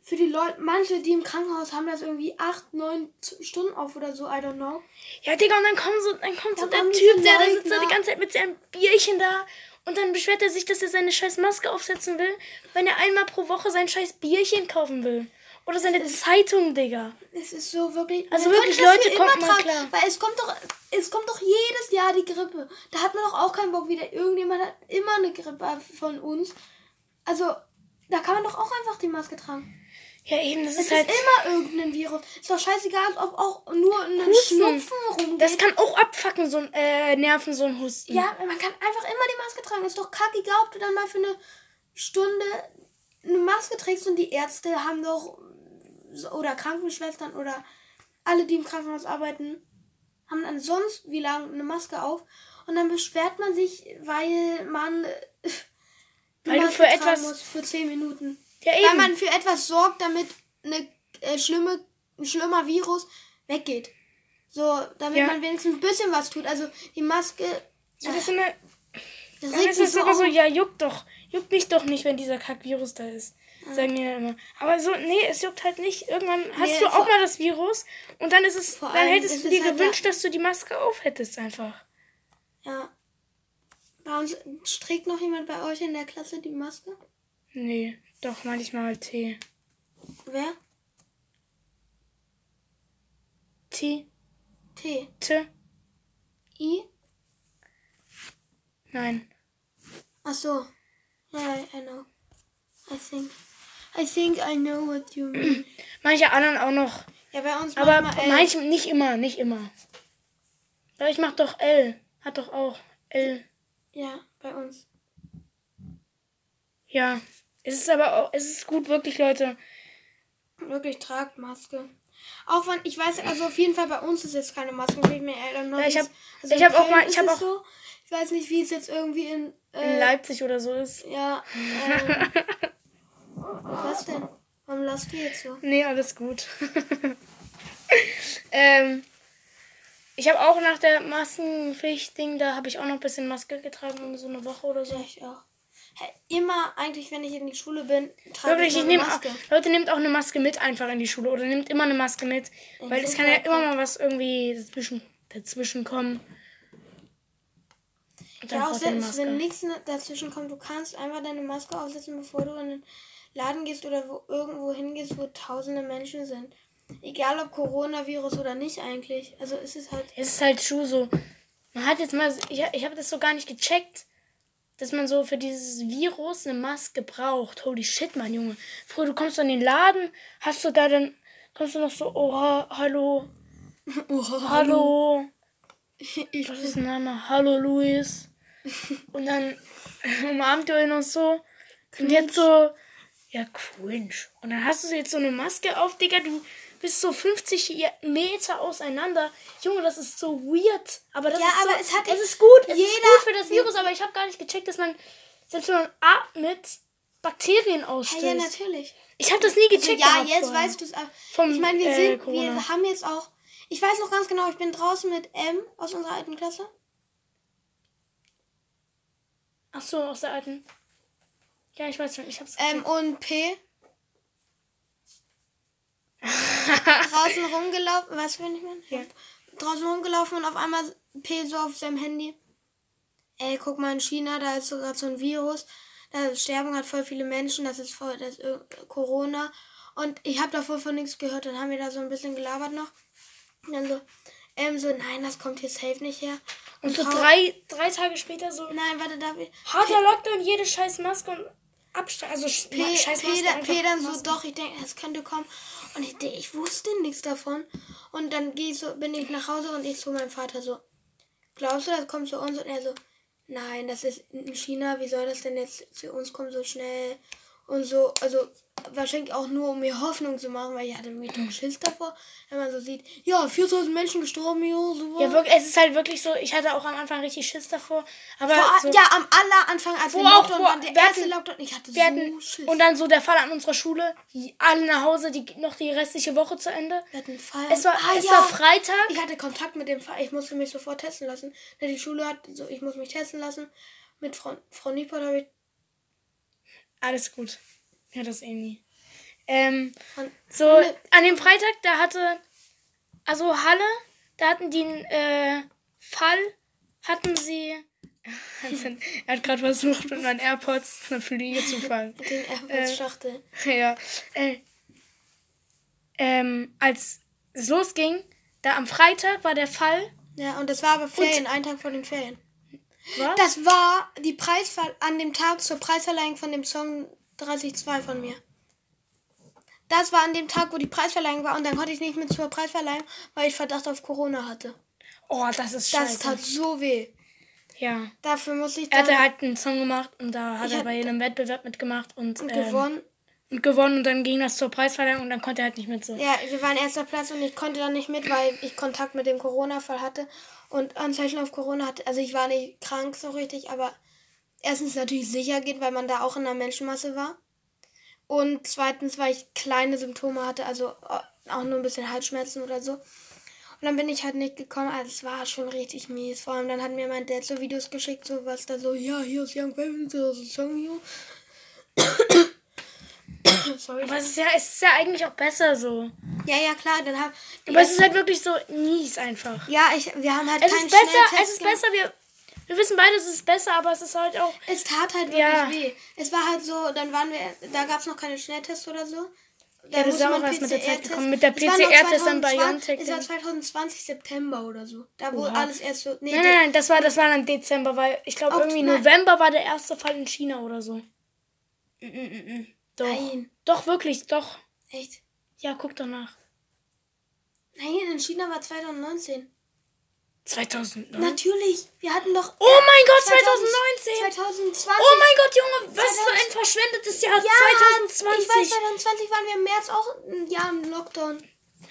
Für die Leute, manche, die im Krankenhaus haben das irgendwie acht, neun Stunden auf oder so, I don't know. Ja, Digga, und dann kommt so, dann kommt so der Typ, der da sitzt da die ganze Zeit mit seinem Bierchen da. Und dann beschwert er sich, dass er seine scheiß Maske aufsetzen will, wenn er einmal pro Woche sein scheiß Bierchen kaufen will. Oder seine Zeitung, Digga. Es ist so wirklich. Also wirklich, Leute, kommt mal tragen, klar. Weil es kommt doch, es kommt doch jedes Jahr die Grippe. Da hat man doch auch keinen Bock wieder. Irgendjemand hat immer eine Grippe von uns. Also, da kann man doch auch einfach die Maske tragen. Ja, eben, das Es ist ist halt. immer irgendein Virus. Ist doch scheißegal, ob auch nur ein Husten. Schnupfen rumgeht. Das kann auch abfacken, so ein äh, Nerven, so ein Husten. ja, man kann einfach immer die Maske tragen. Ist doch kacke, egal, ob du dann mal für eine Stunde eine Maske trägst und die Ärzte haben doch oder Krankenschwestern oder alle, die im Krankenhaus arbeiten, haben dann sonst wie lange eine Maske auf und dann beschwert man sich, weil man äh, Weil du für etwas- muss für 10 Minuten. Ja, Weil eben. man für etwas sorgt, damit eine äh, schlimme, ein schlimmer Virus weggeht. So, damit Ja. man wenigstens ein bisschen was tut. Also die Maske. so, das ist eine, Das ist es so immer so, ja, juckt doch. Juckt mich doch nicht, wenn dieser Kack-Virus da ist. Sagen die dann immer. Aber so, nee, es juckt halt nicht. Irgendwann hast Nee, du auch mal das Virus und dann ist es, Vor dann hättest du dir halt gewünscht, da- dass du die Maske auf hättest einfach. Ja. Bei uns trägt noch jemand bei euch in der Klasse die Maske? Nee, doch, manchmal Tee. Wer? Tee? T. T? I? Nein. Ach so. Ja, I, I know. I think. I think I know what you mean. Manche anderen auch noch. ja, bei uns Aber manche, nicht immer, nicht immer. Aber ich mach doch L. Hat doch auch L. Ja, bei uns. Ja. Es ist aber auch, es ist gut, wirklich, Leute. Wirklich tragt Maske. Auch wenn, ich weiß, also auf jeden Fall bei uns ist jetzt keine Maske. Ich mir Eltern noch Ja, ich nicht- hab- also ich hab auch mal- ich ist hab es auch- So, ich weiß nicht, wie es jetzt irgendwie in. Äh, In Leipzig oder so ist. Ja. Ähm, was denn? Warum lasst du jetzt so? Nee, alles gut. ähm, ich habe auch nach der Maskenpflicht-Ding, da habe ich auch noch ein bisschen Maske getragen, so eine Woche oder so. Ja, ich auch. Immer eigentlich, wenn ich in die Schule bin, trage Wirklich, ich ich nehme eine Maske. Leute, nehmt auch eine Maske mit einfach in die Schule oder nehmt immer eine Maske mit, weil es kann ja immer mal was irgendwie dazwischen, dazwischen kommen. Ja, auch selbst wenn nichts dazwischen kommt, du kannst einfach deine Maske aufsetzen, bevor du in den Laden gehst oder wo, irgendwo hingehst, wo tausende Menschen sind. Egal ob Coronavirus oder nicht eigentlich. Also ist es halt. Es ist halt schon so. Man hat jetzt mal, ich, ich habe das so gar nicht gecheckt, dass man so für dieses Virus eine Maske braucht. Holy shit, Mann, Junge. Früher, du kommst in den Laden, hast du da dann, kommst du noch so, oh, ha, hallo, hallo, Ich, was ist der Name? Hallo, Luis. Und dann umarmt ihr ihn noch so. Und jetzt so, ja, cringe. Und dann hast du jetzt so eine Maske auf, Digga, du bist so 50 Meter auseinander. Junge, das ist so weird. Aber das Ja, ist aber so, es hat es ist gut. Es ist gut für das Virus, aber ich habe gar nicht gecheckt, dass man, selbst wenn man atmet, Bakterien ja, ausstößt. ja, natürlich. ich habe das nie Also, gecheckt. ja, gehabt jetzt vorher. weißt du es Ich meine, wir äh, sind, wir haben jetzt auch. Ich weiß noch ganz genau, ich bin draußen mit M aus unserer alten Klasse. Ach so, aus der alten. Ja, ich weiß schon, ich hab's Ähm, und P. draußen rumgelaufen. Was will ich meine? Ja. Draußen rumgelaufen und auf einmal P so auf seinem Handy. Ey, guck mal in China, da ist sogar so ein Virus. Da sterben gerade voll viele Menschen. Das ist voll das ist Corona. Und ich habe davor von nichts gehört. Dann haben wir da so ein bisschen gelabert noch. Und dann so, ähm, so, nein, das kommt hier safe nicht her. Und so trau- drei, drei Tage später so. Nein, warte, darf ich. Harter Lockdown, jede scheiß Maske und Abstand. Also P, scheiß Maske. P dann so, doch, ich denke, es könnte kommen. Und ich, ich wusste nichts davon. Und dann geh ich so, bin ich nach Hause und ich zu meinem Vater so, glaubst du, das kommt zu uns? Und er so, nein, das ist in China, wie soll das denn jetzt zu uns kommen so schnell? Und so, also wahrscheinlich auch nur, um mir Hoffnung zu machen, weil ich hatte mir doch Schiss davor, wenn man so sieht, ja, 4000 Menschen gestorben, ja, so Ja, wirklich, es ist halt wirklich so, ich hatte auch am Anfang richtig Schiss davor. Aber Vor, so, ja, am aller Anfang, als wir auch, Lockdown wo- waren, der erste hatten- Lockdown, ich hatte so hatten, Schiss. und dann so der Fall an unserer Schule, die- alle nach Hause, die noch die restliche Woche zu Ende. Wir hatten Fall. Es war, Ah, es ja. war Freitag. Ich hatte Kontakt mit dem Fall. Ich musste mich sofort testen lassen. Ne, Die Schule hat so, ich muss mich testen lassen. Mit Frau, Frau Niepert habe ich. Alles gut. Ja, das eh nie. Ähm, so, an dem Freitag, da hatte, also Halle, da hatten die einen äh, Fall, hatten sie, er hat gerade versucht, mit meinen AirPods eine Fliege zu fangen. den AirPods-Schachtel. ja, äh, ähm, als es losging, da am Freitag war der Fall, Ja, und das war aber Ferien, ein Tag vor den Ferien. was? Das war die Preisver an dem Tag zur Preisverleihung von dem Song 30.2 von mir. das war an dem Tag, wo die Preisverleihung war und dann konnte ich nicht mit zur Preisverleihung, weil ich Verdacht auf Corona hatte. Oh, das ist Das scheiße. tat so weh. ja. Dafür muss ich Er dann hatte halt einen Song gemacht und da hat er bei jedem Wettbewerb mitgemacht und, und ähm, gewonnen. und gewonnen und dann ging das zur Preisverleihung und dann konnte er halt nicht mit so. Ja, wir waren erster Platz und ich konnte dann nicht mit, weil ich Kontakt mit dem Corona-Fall hatte und Anzeichen auf Corona hatte. Also ich war nicht krank so richtig, aber erstens natürlich sicher geht, weil man da auch in der Menschenmasse war. Und zweitens, weil ich kleine Symptome hatte, also äh, auch nur ein bisschen Halsschmerzen oder so. Und dann bin ich halt nicht gekommen. Also es war schon richtig mies. Vor allem dann hat mir mein Dad so Videos geschickt, so was da so, ja, hier ist Young Baby, so so Song hier. Sorry. Aber es ist ja, es ist ja eigentlich auch besser so. Ja, ja, klar, dann hab Aber es ist halt wirklich so mies einfach. Ja, ich, wir haben halt Es keinen ist besser, Schnelltest es ist besser, wir, wir wissen beide, es ist besser, aber es ist halt auch. Es tat halt wirklich Ja. weh. Es war halt so, dann waren wir, da gab es noch keine Schnelltests oder so. Da Ja, das ist auch man erst mit der Zeit gekommen. Mit der PCR-Test dann bei 2020 BioNTech. Es war 2020 September oder so. Da wo Oha. alles erst so. Nee, Nein, nein, nein, das war, das war dann Dezember, weil ich glaube irgendwie nein. November war der erste Fall in China oder so. Doch. Nein. Doch, wirklich, doch. Echt? Ja, guck doch nach. Nein, in China war 2019. 2009. Natürlich. Wir hatten doch. Oh mein Gott, 2019. 2019! 2020. Oh mein Gott, Junge, was für 2000 ein verschwendetes Jahr. ja, 2020. Ich weiß, 2020 waren wir im März auch ein Jahr im Lockdown.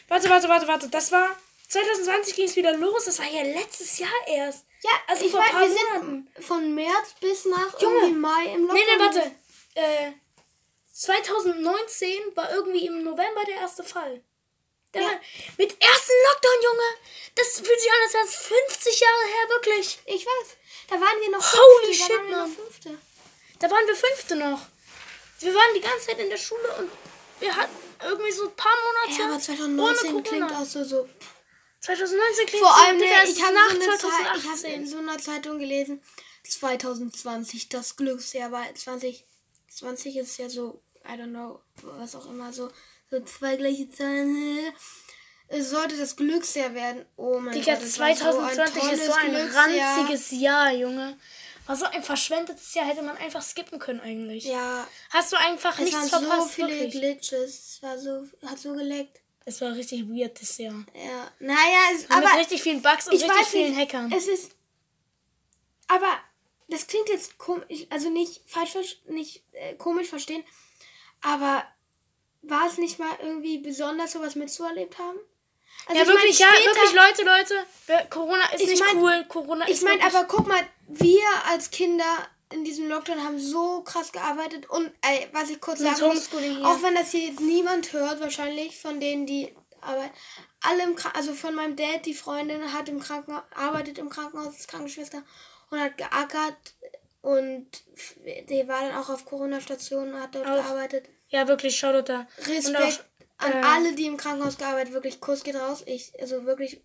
Warte, warte, warte, warte. Das war 2020 ging es wieder los. Das war ja letztes Jahr erst. Ja, Also ich vor weiß, paar wir sind Monaten. von März bis nach Junge. irgendwie Mai im Lockdown. Nee, nee, warte. Äh, 2019 war irgendwie im November der erste Fall. Der Ja. mit ersten Lockdown, Junge. Das fühlt sich an, als wäre es 50 Jahre her, wirklich. Ich weiß. Da waren wir noch Holy Fünfte, shit, da waren wir Mann. noch Fünfte. Da waren wir Fünfte noch. Wir waren die ganze Zeit in der Schule und wir hatten irgendwie so ein paar Monate Ja, aber ohne 2019 Corona. klingt auch so, so. 2019 klingt Vor so, allem, Digga, ne, ich habe nach so, eine Zeit- ich hab 2018. in so einer Zeitung gelesen, 2020 das Glücksjahr, weil 2020 ist ja so, I don't know, was auch immer, so, so zwei gleiche Zahlen. Es sollte das Glücksjahr werden. Oh mein Digga, Gott, das war 2020 so ist so ein ranziges Jahr, Junge. War so ein verschwendetes Jahr, hätte man einfach skippen können eigentlich. Ja, Hast du einfach es nichts waren verpasst, so viele wirklich. Glitches. Es war so, hat so geleckt. Es war richtig weird das Jahr. Ja, naja, es, Aber aber mit richtig vielen Bugs und ich richtig vielen nicht, Hackern. Es ist. Aber das klingt jetzt komisch, also nicht falsch, nicht äh, komisch verstehen. Aber war es nicht mal irgendwie besonders, sowas mitzuerlebt haben? Also ja, ich mein, wirklich, ja, später- wirklich, Leute, Leute. Corona ist Ich nicht mein- cool. Corona ist Ich meine, wirklich- aber guck mal, wir als Kinder in diesem Lockdown haben so krass gearbeitet und ey, was ich kurz sagen muss, auch wenn das hier jetzt niemand hört, wahrscheinlich von denen, die arbeiten, alle im Krankenhaus, also von meinem Dad, die Freundin hat im Krankenhaus, arbeitet im Krankenhaus als Krankenschwester und hat geackert und die war dann auch auf Corona-Stationen und hat dort Auch. gearbeitet. Ja, wirklich, Shoutout da. Respekt Und auch, an äh, alle, die im Krankenhaus gearbeitet, wirklich Kuss geht raus. Ich, also wirklich,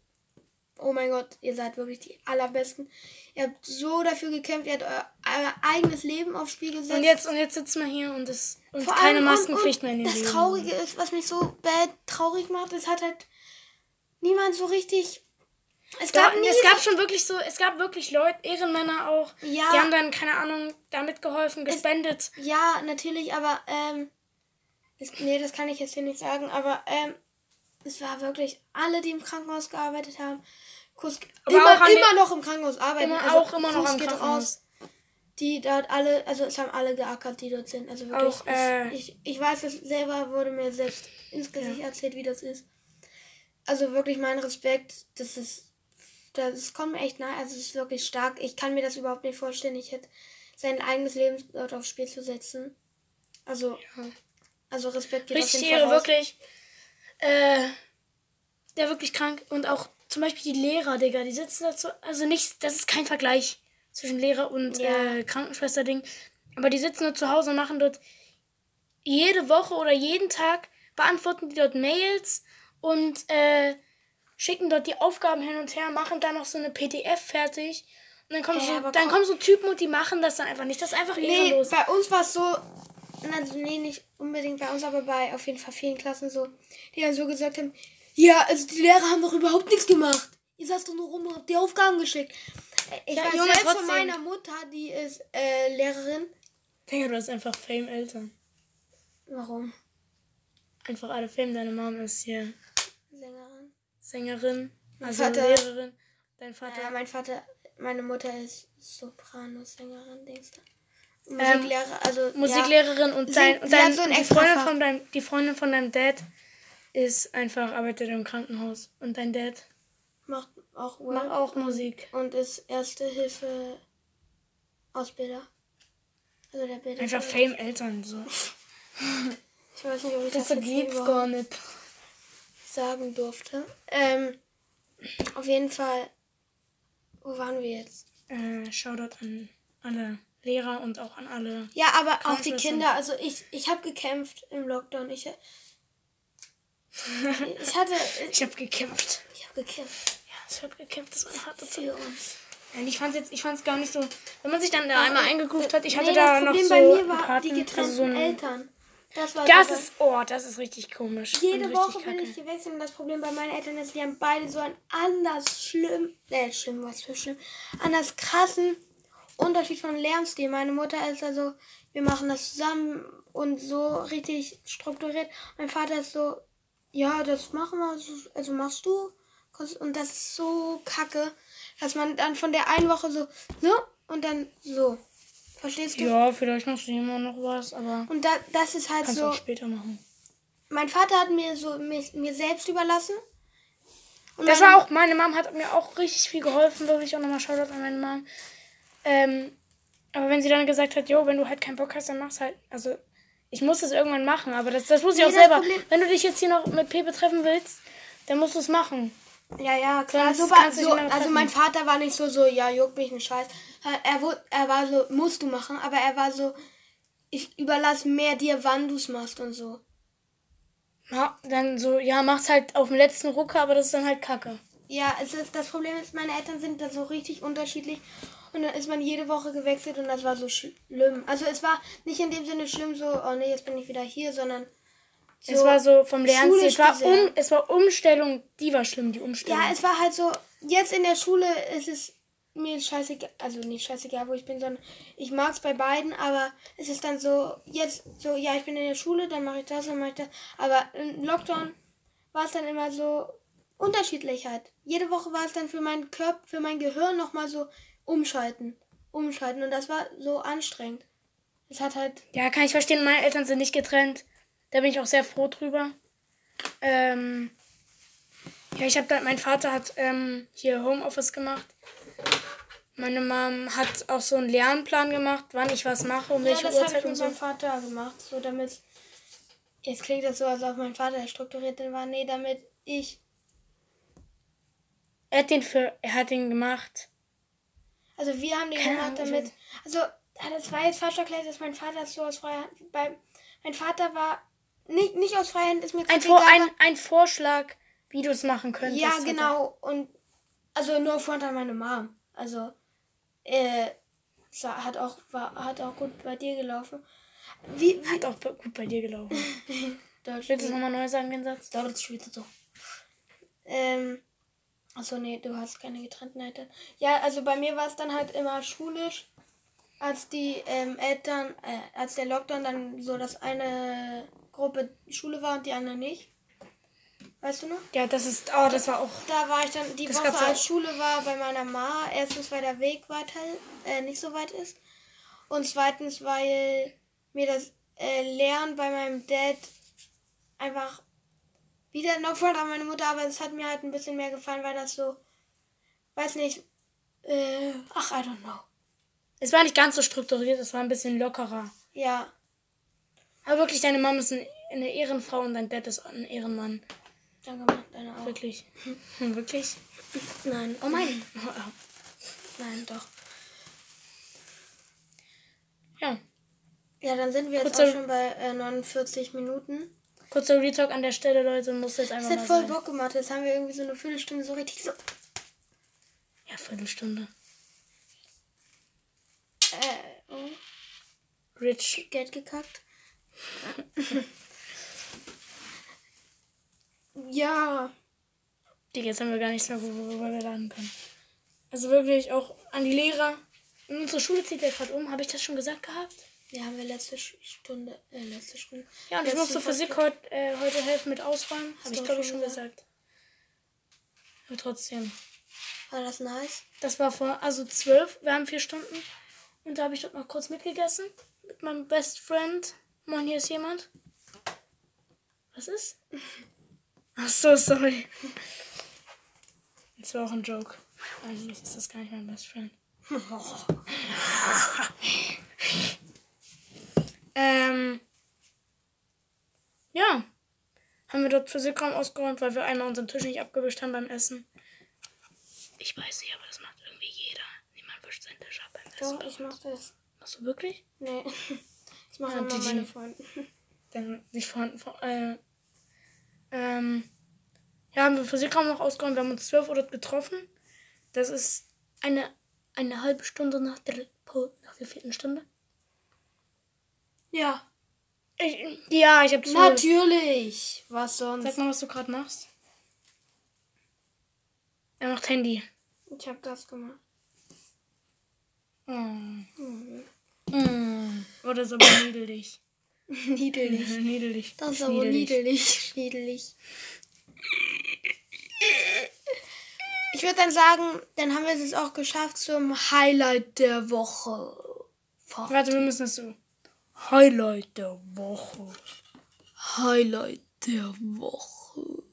oh mein Gott, ihr seid wirklich die allerbesten. Ihr habt so dafür gekämpft, ihr habt euer, euer eigenes Leben aufs Spiel gesetzt. Und jetzt, und jetzt sitzen wir hier und, es, und Vor keine Maskenpflicht und, mehr in und den Das Läden. Traurige ist, was mich so bad traurig macht, es hat halt niemand so richtig. Es gab nie. es gab schon wirklich so, es gab wirklich Leute, Ehrenmänner auch, Ja. die haben dann, keine Ahnung, damit geholfen, gespendet. ja, natürlich, aber ähm, es, nee, das kann ich jetzt hier nicht sagen, aber ähm, es war wirklich alle, die im Krankenhaus gearbeitet haben. Kuss, Aber immer, immer noch im Krankenhaus arbeiten. Immer, also auch immer noch Kuss geht Krankenhaus. raus. Die dort alle, also es haben alle geackert, die dort sind. Also wirklich, Auch, äh, ich, ich, ich weiß es selber, wurde mir selbst ins Gesicht erzählt, wie das ist. Also wirklich mein Respekt, das ist, das kommt mir echt nahe, also es ist wirklich stark. Ich kann mir das überhaupt nicht vorstellen. Ich hätte sein eigenes Leben dort aufs Spiel zu setzen. Also, also Respekt geht auf Richtig jeden Fall Ehre, wirklich. Äh, der wirklich krank. Und auch zum Beispiel die Lehrer, Digga, die sitzen dazu. Also nicht, das ist kein Vergleich zwischen Lehrer und Ja. äh, Krankenschwester-Ding. Aber die sitzen nur zu Hause und machen dort jede Woche oder jeden Tag beantworten die dort Mails und äh, schicken dort die Aufgaben hin und her, machen dann noch so eine PDF fertig. Und dann kommen, Ey, so, dann komm- kommen so Typen und die machen das dann einfach nicht. Das ist einfach Nee, ehrenlos. bei uns war es so, also nee, nicht unbedingt bei uns, aber bei auf jeden Fall vielen Klassen so, die dann so gesagt haben, ja, also die Lehrer haben doch überhaupt nichts gemacht. Ihr saßt doch nur rum und habt die Aufgaben geschickt. Äh, Ich Ja, weiß Junge, selbst von meiner Mutter, die ist äh, Lehrerin. Digga, du hast einfach Fame-Eltern. Warum? einfach alle Fame. Deine Mom ist hier Sängerin. Sängerin, also Vater- Lehrerin. Dein Vater. Ja, mein Vater, meine Mutter ist Soprano-Sängerin, denkst du? Ähm, Musiklehrer, also Musiklehrerin und Sie- dein, und dein so die, Freundin von deinem, die Freundin von deinem Dad ist einfach arbeitet im Krankenhaus und dein Dad Ja, macht auch macht auch Musik. und ist Erste Hilfe Ausbilder. Also der bildet Einfach. Fame Eltern so. Ich weiß nicht, ob ich Das das, gibt's gar nicht. sagen durfte. Ähm, auf jeden Fall, wo waren wir jetzt? Äh, Shoutout an alle Lehrer und auch an alle. Ja, aber auch die. Kinder. Also ich, ich habe gekämpft im Lockdown. Ich, ich hatte, Ich habe gekämpft. ich habe gekämpft Ja, ich habe gekämpft. Das war eine harte Zeit. für uns. Ja, ich fand's jetzt, ich fand's gar nicht so. Wenn man sich dann da einmal eingegroovt hat, ich hatte nee, da das noch Problem so bei mir war Paten, die getrennten also so Eltern. Das war Das ist, oh, das ist richtig komisch. Jede Woche bin ich gewechselt und das Problem bei meinen Eltern ist, die haben beide so einen anders schlimm, äh, schlimm, was für schlimm, anders krassen Unterschied von Lernstil. Meine Mutter ist also, wir machen das zusammen und so richtig strukturiert. Mein Vater ist so, ja, das machen wir, so- also machst du. Und das ist so kacke, dass man dann von der einen Woche so, so und dann so. Verstehst du? Ja, vielleicht machst du immer noch was, aber Und da, das ist halt kannst du so auch später machen. mein Vater hat mir so mir, mir selbst überlassen. Und Das war auch, meine Mom hat mir auch richtig viel geholfen, wirklich auch nochmal Shoutout an meine Mom. Ähm, aber wenn sie dann gesagt hat, jo, wenn du halt keinen Bock hast, dann mach's halt. Also, ich muss das irgendwann machen, aber das, das muss ich Nee, auch selber. Problem- Wenn du dich jetzt hier noch mit Pepe treffen willst, dann musst du es machen. Ja, ja, klar. Sonst du so, also mein Vater war nicht so, so, ja, juckt mich ein Scheiß. Er, wu- er war so, musst du machen, aber er war so, ich überlasse mehr dir, wann du es machst und so. Ja, dann so, ja, mach's halt auf dem letzten Rucker, aber das ist dann halt kacke. Ja, es ist, das Problem ist, meine Eltern sind da so richtig unterschiedlich. Und dann ist man jede Woche gewechselt und das war so schlimm. Also es war nicht in dem Sinne schlimm, so, oh nee, jetzt bin ich wieder hier, sondern so, es war so vom Lernstil, es war, um, es war Umstellung, die war schlimm, die Umstellung. Ja, es war halt so, jetzt in der Schule ist es mir scheißegal, also nicht scheißegal, wo ich bin, sondern ich mag es bei beiden, aber es ist dann so, jetzt so, ja, ich bin in der Schule, dann mache ich das, dann mache ich das. Aber im Lockdown war es dann immer so unterschiedlich halt. Jede Woche war es dann für meinen Körper, für mein Gehirn nochmal so umschalten, umschalten und das war so anstrengend. Es hat halt, Ja, kann ich verstehen. Meine Eltern sind nicht getrennt. Da bin ich auch sehr froh drüber. Ähm, ja, ich habe dann, mein Vater hat ähm, hier Homeoffice gemacht. Meine Mom hat auch so einen Lernplan gemacht, wann ich was mache, um ja, welche das Uhrzeit ich und mit so. meinem Vater gemacht, so damit, jetzt klingt das so, als ob mein Vater der Strukturierte war, nee, damit ich Er hat den für, er hat den gemacht. Also wir haben den Keine gemacht Ahnung, damit. Also das war jetzt falsch erklärt, dass mein Vater so aus freier Hand. Bei, mein Vater war nicht, nicht aus freier Hand, ist mir Ein, Vor, egal, ein, ein Vorschlag, wie du es machen könntest. Ja, genau. Und also nur Front an meine Mom. Also äh, hat auch war, hat auch gut bei dir gelaufen. Wie, wie Hat auch gut bei dir gelaufen. Willst du es nochmal neu sagen, den Satz? Deutsch wieder so. Ähm, achso, nee, du hast keine getrennten Eltern. Ja, also bei mir war es dann halt immer schulisch, als die ähm, Eltern, äh, als der Lockdown dann so, dass eine Gruppe Schule war und die andere nicht. Weißt du noch? Ja, das ist, oh, das war auch, Da war ich dann die Woche, als Schule war bei meiner Ma. Erstens, weil der Weg weiter, äh, nicht so weit ist. Und zweitens, weil mir das äh, Lernen bei meinem Dad einfach wieder noch vor an meine Mutter, aber es hat mir halt ein bisschen mehr gefallen, weil das so, weiß nicht, äh, ach, I don't know. es war nicht ganz so strukturiert, es war ein bisschen lockerer. Ja, Aber wirklich, deine Mom ist ein, eine Ehrenfrau und dein Dad ist ein Ehrenmann. danke, Mann, deine auch. Wirklich. Hm, Wirklich? Nein, Oh mein. nein, doch. Ja. Ja, dann sind wir jetzt Kurzer- auch schon bei äh, 49 Minuten. Kurzer Retalk an der Stelle, Leute, muss jetzt Das einfach hat mal voll sein. Bock gemacht. Jetzt haben wir irgendwie so eine Viertelstunde so richtig so. Ja, Viertelstunde. Äh, oh, Rich. Geld gekackt. ja. Digga, jetzt haben wir gar nichts mehr, worüber wir laden können. Also wirklich auch an die Lehrer. Unsere Schule zieht ja gerade um. Habe ich das schon gesagt gehabt? Ja, haben wir letzte Stunde, äh, letzte Stunde. Ja, und ich musste Physik heute, äh, heute helfen mit Ausräumen. Habe ich, glaube ich, schon schon gesagt. Aber trotzdem. War das nice? Das war vor, also zwölf. Wir haben vier Stunden. Und da habe ich dort noch kurz mitgegessen. Mit meinem Best Friend. Moin, hier ist jemand. Was ist? Ach so, sorry. Das war auch ein Joke. Eigentlich ist das gar nicht mein Best Friend. ähm. Ja. Haben wir dort Physikraum ausgeräumt, weil wir einmal unseren Tisch nicht abgewischt haben beim Essen. Ich weiß nicht, aber das macht irgendwie jeder. Niemand wischt seinen Tisch ab beim Essen. Doch, ich mach das. Machst du wirklich? Nee. Das machen Ah, immer meine Freunde. Dann nicht vorhanden. Vor, äh, ähm, ja, haben wir Physikraum noch ausgeräumt. Wir haben uns 12 Uhr dort getroffen. Das ist eine, eine halbe Stunde nach der, nach der vierten Stunde. Ja. Ich, ja, ich habe. Natürlich. Was sonst? Sag mal, was du gerade machst. Er macht Handy. Ich hab das gemacht. Oh. Mhm. Mm. Oh, das ist aber niedlich. Niedlich. niedlich. Das ist aber niedlich. Niedlich. Ich würde dann sagen, dann haben wir es jetzt auch geschafft zum Highlight der Woche. Warte, wir müssen das so. Highlight der Woche. Highlight der Woche.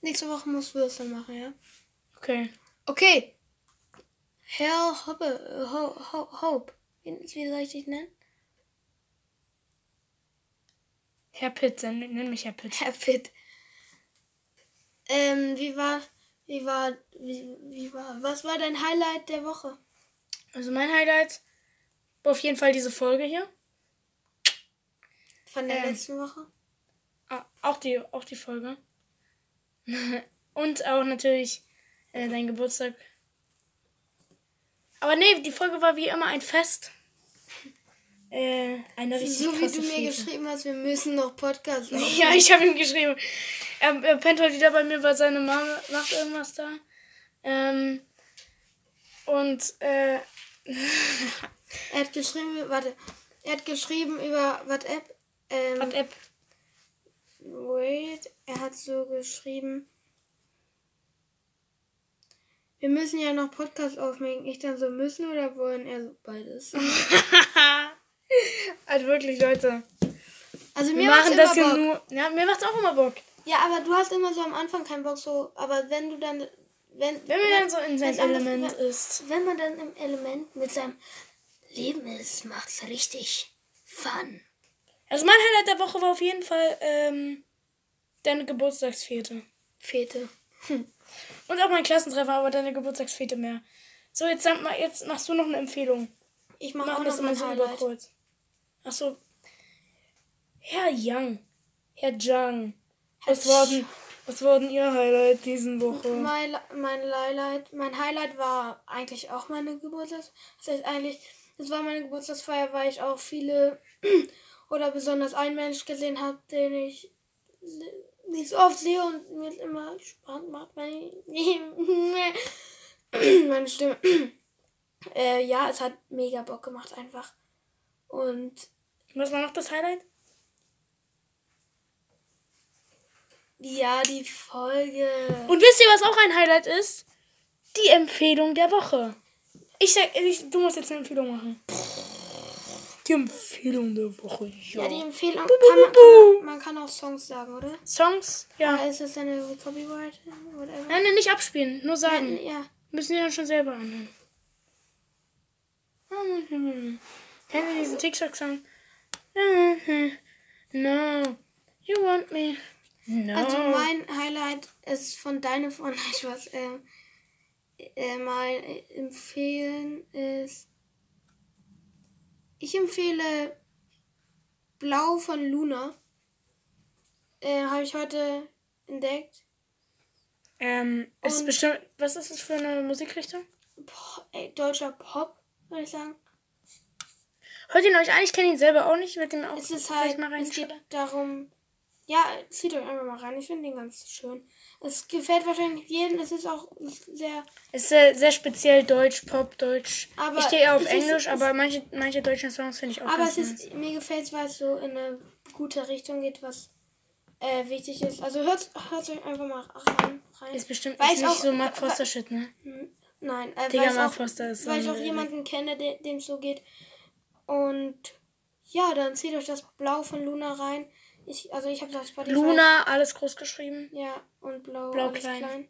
Nächste Woche muss Würstchen machen, ja? Okay. Okay. Herr Hoppe, Ho, Ho, Hope. Wie, soll ich dich nennen? Herr Pitt, nenn mich Herr Pitt. Herr Pitt. Ähm, wie war, wie war, wie, wie war, was war dein Highlight der Woche? Also mein Highlight war auf jeden Fall diese Folge hier. Von der Ähm. letzten Woche? Ah, auch die, auch die Folge. Und auch natürlich äh, dein Geburtstag. Aber nee, die Folge war wie immer ein Fest. Äh, eine richtig So wie du mir Fete. geschrieben hast, wir müssen noch Podcast aufnehmen. Ja, ich habe ihm geschrieben. Er, er pennt heute wieder bei mir, weil seine Mama macht irgendwas da. Ähm, und äh, Er hat geschrieben, warte, er hat geschrieben über WhatsApp. Ähm, WhatsApp. Wait, er hat so geschrieben. Wir müssen ja noch Podcast aufnehmen. Ich dann so müssen oder wollen er so beides? Also wirklich, Leute. Also mir macht's machen das Bock. nur. Ja, mir macht's auch immer Bock. Ja, aber du hast immer so am Anfang keinen Bock so, aber wenn du dann wenn Wenn man dann so in sein wenn's anders- Element wenn- ist. Wenn man dann im Element mit seinem Leben ist, macht's richtig fun. Also mein Highlight der Woche war auf jeden Fall ähm, deine Geburtstagsfete. Fete. Und auch mein Klassentreffer, aber deine Geburtstagsfete mehr. So, jetzt, sag mal, jetzt machst du noch eine Empfehlung. Ich mache auch machen noch das immer mein so Highlight. Achso. Herr Young. Herr Jung. Was wurden, was wurden Ihr Highlight diesen Woche? Mein, mein Highlight, mein Highlight war eigentlich auch meine Geburtstags. Das heißt eigentlich, es war meine Geburtstagsfeier, weil ich auch viele oder besonders einen Mensch gesehen habe, den ich nicht so oft sehe und mir immer Spaß macht, meine, meine Stimme. äh, ja, es hat mega Bock gemacht einfach. Und Was war noch das Highlight? ja, die Folge. Und wisst ihr, was auch ein Highlight ist? Die Empfehlung der Woche. Ich sag, ich, du musst jetzt eine Empfehlung machen. Die Empfehlung der Woche, ja. Ja, die Empfehlung kann man, kann man, kann auch Songs sagen, oder? Songs? Ja. Oder ist das eine Copyright? Whatever. Nein, nein, nicht abspielen, nur sagen. Ja, Müssen die dann schon selber anhören. Kennt ihr diesen TikTok-Song? No, you want me. No. also mein Highlight ist von deine von ich was ähm, äh, mein empfehlen ist ich empfehle Blau von Luna. Äh, Habe ich heute entdeckt. ähm, ist und- bestimmt, was ist das für eine Musikrichtung? Boah, ey, deutscher Pop, würde ich sagen. Hört ihn euch an, ich kenne ihn selber auch nicht. Ich werde ihn auch Es ist halt, mal es geht darum, Ja, zieht euch einfach mal rein. Ich finde den ganz schön. Es gefällt wahrscheinlich jedem. Es ist auch sehr. Es ist sehr, sehr speziell Deutsch, Pop, Deutsch. Aber ich stehe eher auf ist- Englisch, es- aber manche, manche deutschen Songs finde ich auch Aber ganz es ist, mir gefällt es, weil es so in eine gute Richtung geht, was äh, wichtig ist. Also hört, hört euch einfach mal rein. rein. Ist bestimmt Weil ist ich nicht auch- so Mark weil- Foster Shit, ne? Nein, äh, Digga, weil, ich Mark auch, Foster ist so weil ich auch jemanden kenne, de- dem es so geht. Und ja, dann zieht euch das Blau von Luna rein. Ich, also ich habe das Spotify. Luna, alles groß geschrieben. Ja, und Blau, Blau klein. klein.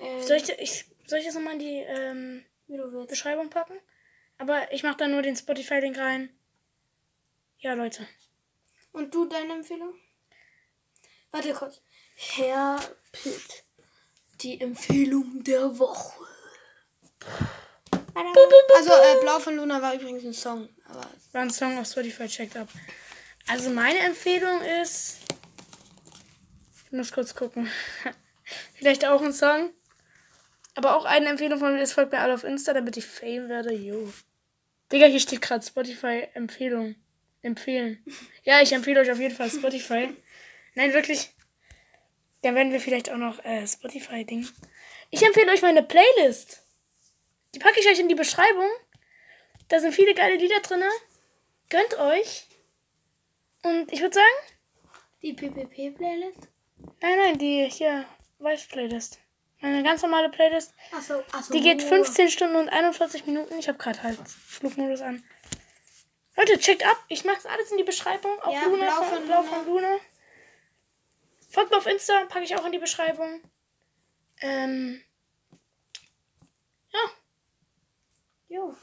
Ähm, Soll ich, ich, soll ich das nochmal in die ähm. Beschreibung packen? Aber ich mache da nur den Spotify-Link rein. Ja, Leute. Und du, deine Empfehlung? Warte kurz. Herr Pitt. Die Empfehlung der Woche. Also, äh, Blau von Luna war übrigens ein Song. Aber War ein Song auf Spotify, checkt ab. Also meine Empfehlung ist. Ich muss kurz gucken. Vielleicht auch ein Song. Aber auch eine Empfehlung von mir ist, folgt mir alle auf Insta, damit ich Fame werde. Jo. Digga, hier steht gerade Spotify Empfehlung. Empfehlen. Ja, ich empfehle euch auf jeden Fall Spotify. Nein, wirklich. Dann werden wir vielleicht auch noch äh, Spotify-Ding. Ich empfehle euch meine Playlist. Die packe ich euch in die Beschreibung. Da sind viele geile Lieder drin. Gönnt euch. Und ich würde sagen, die PPP-Playlist? nein, nein, die hier, Weiß-Playlist. Meine ganz normale Playlist. Achso, achso. Die geht 15 Stunden und 41 Minuten. Ich habe gerade halt Flugmodus an. Leute, checkt ab. Ich mache alles in die Beschreibung. Auch Ja, Luna Blau von, von Blau Luna. von Luna. Folgt mir auf Insta, packe ich auch in die Beschreibung. Ähm. Ja, Jo.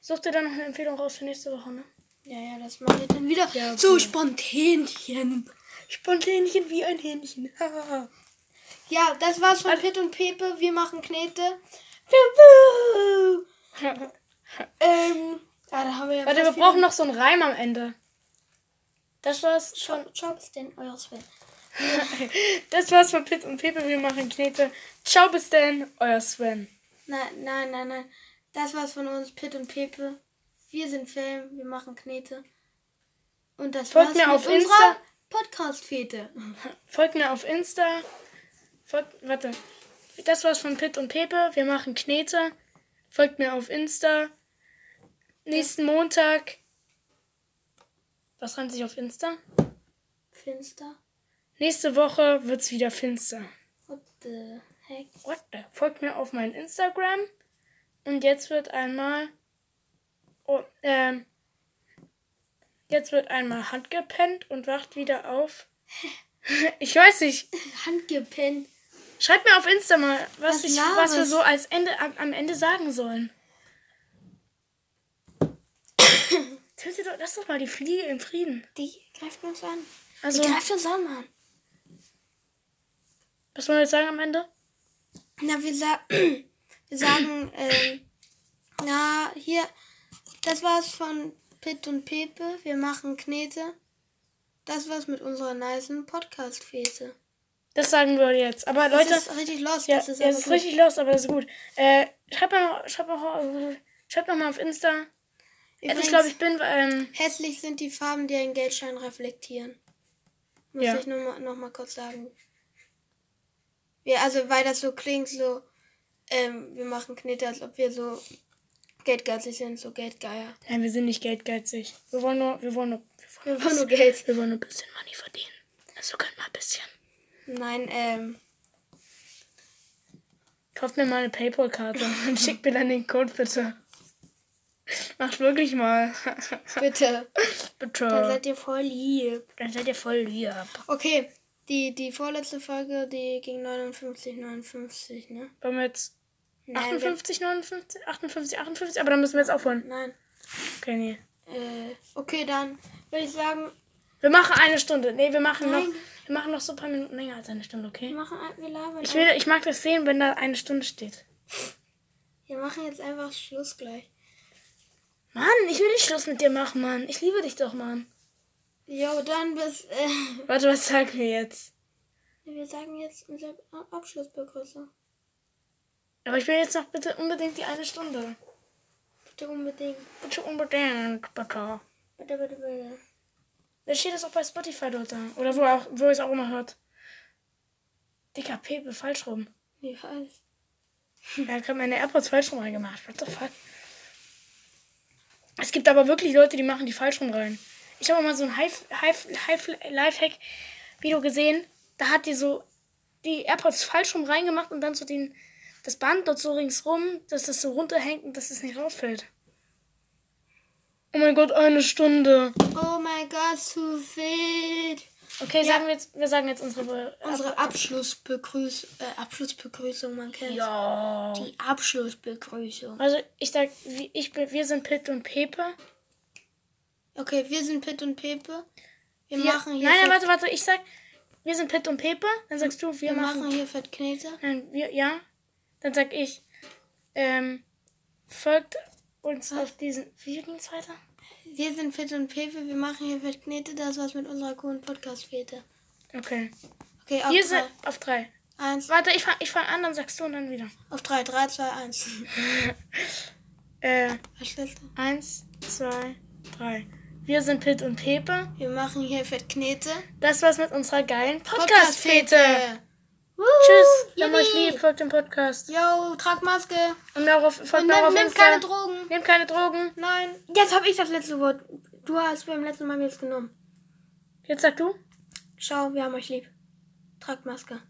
sucht ihr dann noch eine Empfehlung raus für nächste Woche, ne? Ja, ja, das mache ich dann wieder. Ja, So okay. Spontanchen. Spontanchen wie ein Hähnchen. Ja, das war's von Pitt und Pepe. Wir machen Knete. ähm, ja, da haben wir ja Warte, wir brauchen noch so einen Reim am Ende. Das war's schon. Ciao, bis denn, euer Sven. Das war's von Pitt und Pepe. Wir machen Knete. Ciao, bis denn. Euer Sven. Nein, nein, nein, nein. Das war's von uns, Pitt und Pepe. Wir sind Fame, wir machen Knete. Und das Folgt war's mir auf unserer Insta. Podcast-Fete. Folgt mir auf Insta. Folgt, warte. Das war's von Pitt und Pepe. Wir machen Knete. Folgt mir auf Insta. Nächsten Montag. Was reimt sich auf Insta? Finster. Nächste Woche wird's wieder finster. What the heck? What the? Folgt mir auf mein Instagram. Und jetzt wird einmal. Oh, ähm. Jetzt wird einmal handgepennt und wacht wieder auf. Ich weiß nicht. Handgepennt. Schreibt mir auf Insta mal, was, Was ich, was wir so als Ende, am, am Ende sagen sollen. Töte doch, lass doch mal die Fliege in Frieden. Die greift uns an. Also, Die greift uns an, Mann. was wollen wir jetzt sagen am Ende? Na, wir, sa wir sagen, ähm, na, hier, das war's von Pitt und Pepe. Wir machen Knete. Das war's mit unserer nicen Podcast-Fete. Das sagen wir jetzt. Aber Leute, Das ist richtig lost. ja, das ist ja, ist richtig los, aber das ist gut. Äh, schreibt mal noch, schreibt äh, schreibt noch mal auf Insta. Also Übrigens, ich glaube, ich bin, ähm, hässlich sind die Farben, die einen Geldschein reflektieren. Muss Ja. ich nur mal, noch mal kurz sagen. Wir, also, weil das so klingt, so, ähm, wir machen Knete, als ob wir so geldgeizig sind, so Geldgeier. nein, wir sind nicht geldgeizig. Wir wollen nur, wir wollen nur, wir wollen, Wir wollen nur Geld. wir wollen nur ein bisschen Money verdienen. Also können wir ein bisschen. Nein, ähm, Kauft mir mal eine Paypal-Karte und schickt mir dann den Code bitte. Macht wirklich mal. bitte. bitte. Da seid ihr voll lieb. Dann seid ihr voll lieb. Okay, die, die vorletzte Folge, die ging 59, 59, ne? Wollen wir jetzt Nein, 58, 59, 58, 58? Aber dann müssen wir jetzt aufhören. Wir, nein. Okay, nee. Äh, okay, dann würde ich sagen, Wir machen eine Stunde. Nee, wir machen Nein. noch. Wir machen noch so ein paar Minuten länger als eine Stunde, wir okay? machen, ein- wir labern. Ich will, ich mag das sehen, wenn da eine Stunde steht. Wir machen jetzt einfach Schluss gleich. Mann, ich will nicht Schluss mit dir machen, Mann. Ich liebe dich doch, Mann. Jo, dann bis, äh, Warte, was sagen wir jetzt? wir sagen jetzt unsere Abschlussbegrüßung. Aber ich will jetzt noch bitte unbedingt die eine Stunde. Bitte unbedingt. Bitte unbedingt, bitte. Bitte, bitte, bitte. Da steht das auch bei Spotify dort da. Oder wo, auch, wo ihr es auch immer hört. Dicker Pepe, falsch rum. Ich weiß. Er hat gerade meine AirPods falsch rum reingemacht. What the fuck? Es gibt aber wirklich Leute, die machen die falsch rum rein. Ich habe mal so ein Lifehack-Video gesehen. Da hat die so die AirPods falsch rum reingemacht und dann so den, das Band dort so ringsrum, dass das so runterhängt und dass es nicht rausfällt. Oh mein Gott, eine Stunde. Oh mein Gott, zu viel. Okay, Ja. sagen wir jetzt, wir sagen jetzt unsere. Be Unsere Abschlussbegrüß äh, Abschlussbegrüßung, man kennt ja. Die Abschlussbegrüßung. Also ich sag, ich wir sind Pitt und Pepe. Okay, wir sind Pitt und Pepe. Wir, Wir, machen hier nein, nein, Fett, warte, warte. Ich sag, wir sind Pitt und Pepe. Dann sagst du, wir, wir machen. machen hier Fettknete. Nein, wir, ja. Dann sag ich, ähm, folgt uns auf diesen. Wie ging's weiter? Wir sind Pitt und Pepe, wir machen hier Fettknete. Das war's mit unserer coolen Podcast-Fete. Okay. Okay, auf Wir drei. sind auf drei. Eins, Warte, ich fang, ich fang an, dann sagst du und dann wieder. auf drei. Drei, zwei, eins. Äh, Was letzte? eins, zwei, drei. Wir sind Pitt und Pepe. Wir machen hier Fettknete. Das war's mit unserer geilen Podcast-Fete. Woo, Tschüss. Wir haben euch lieb. Folgt dem Podcast. Yo, trag Maske. Und auch auf, folgt Und mir auch auf nimm, nimm Insta. keine Drogen. Nehmt keine Drogen. Nein. Jetzt habe ich das letzte Wort. Du hast beim letzten Mal mir jetzt genommen. Jetzt sag du. Ciao, wir haben euch lieb. Tragt Maske.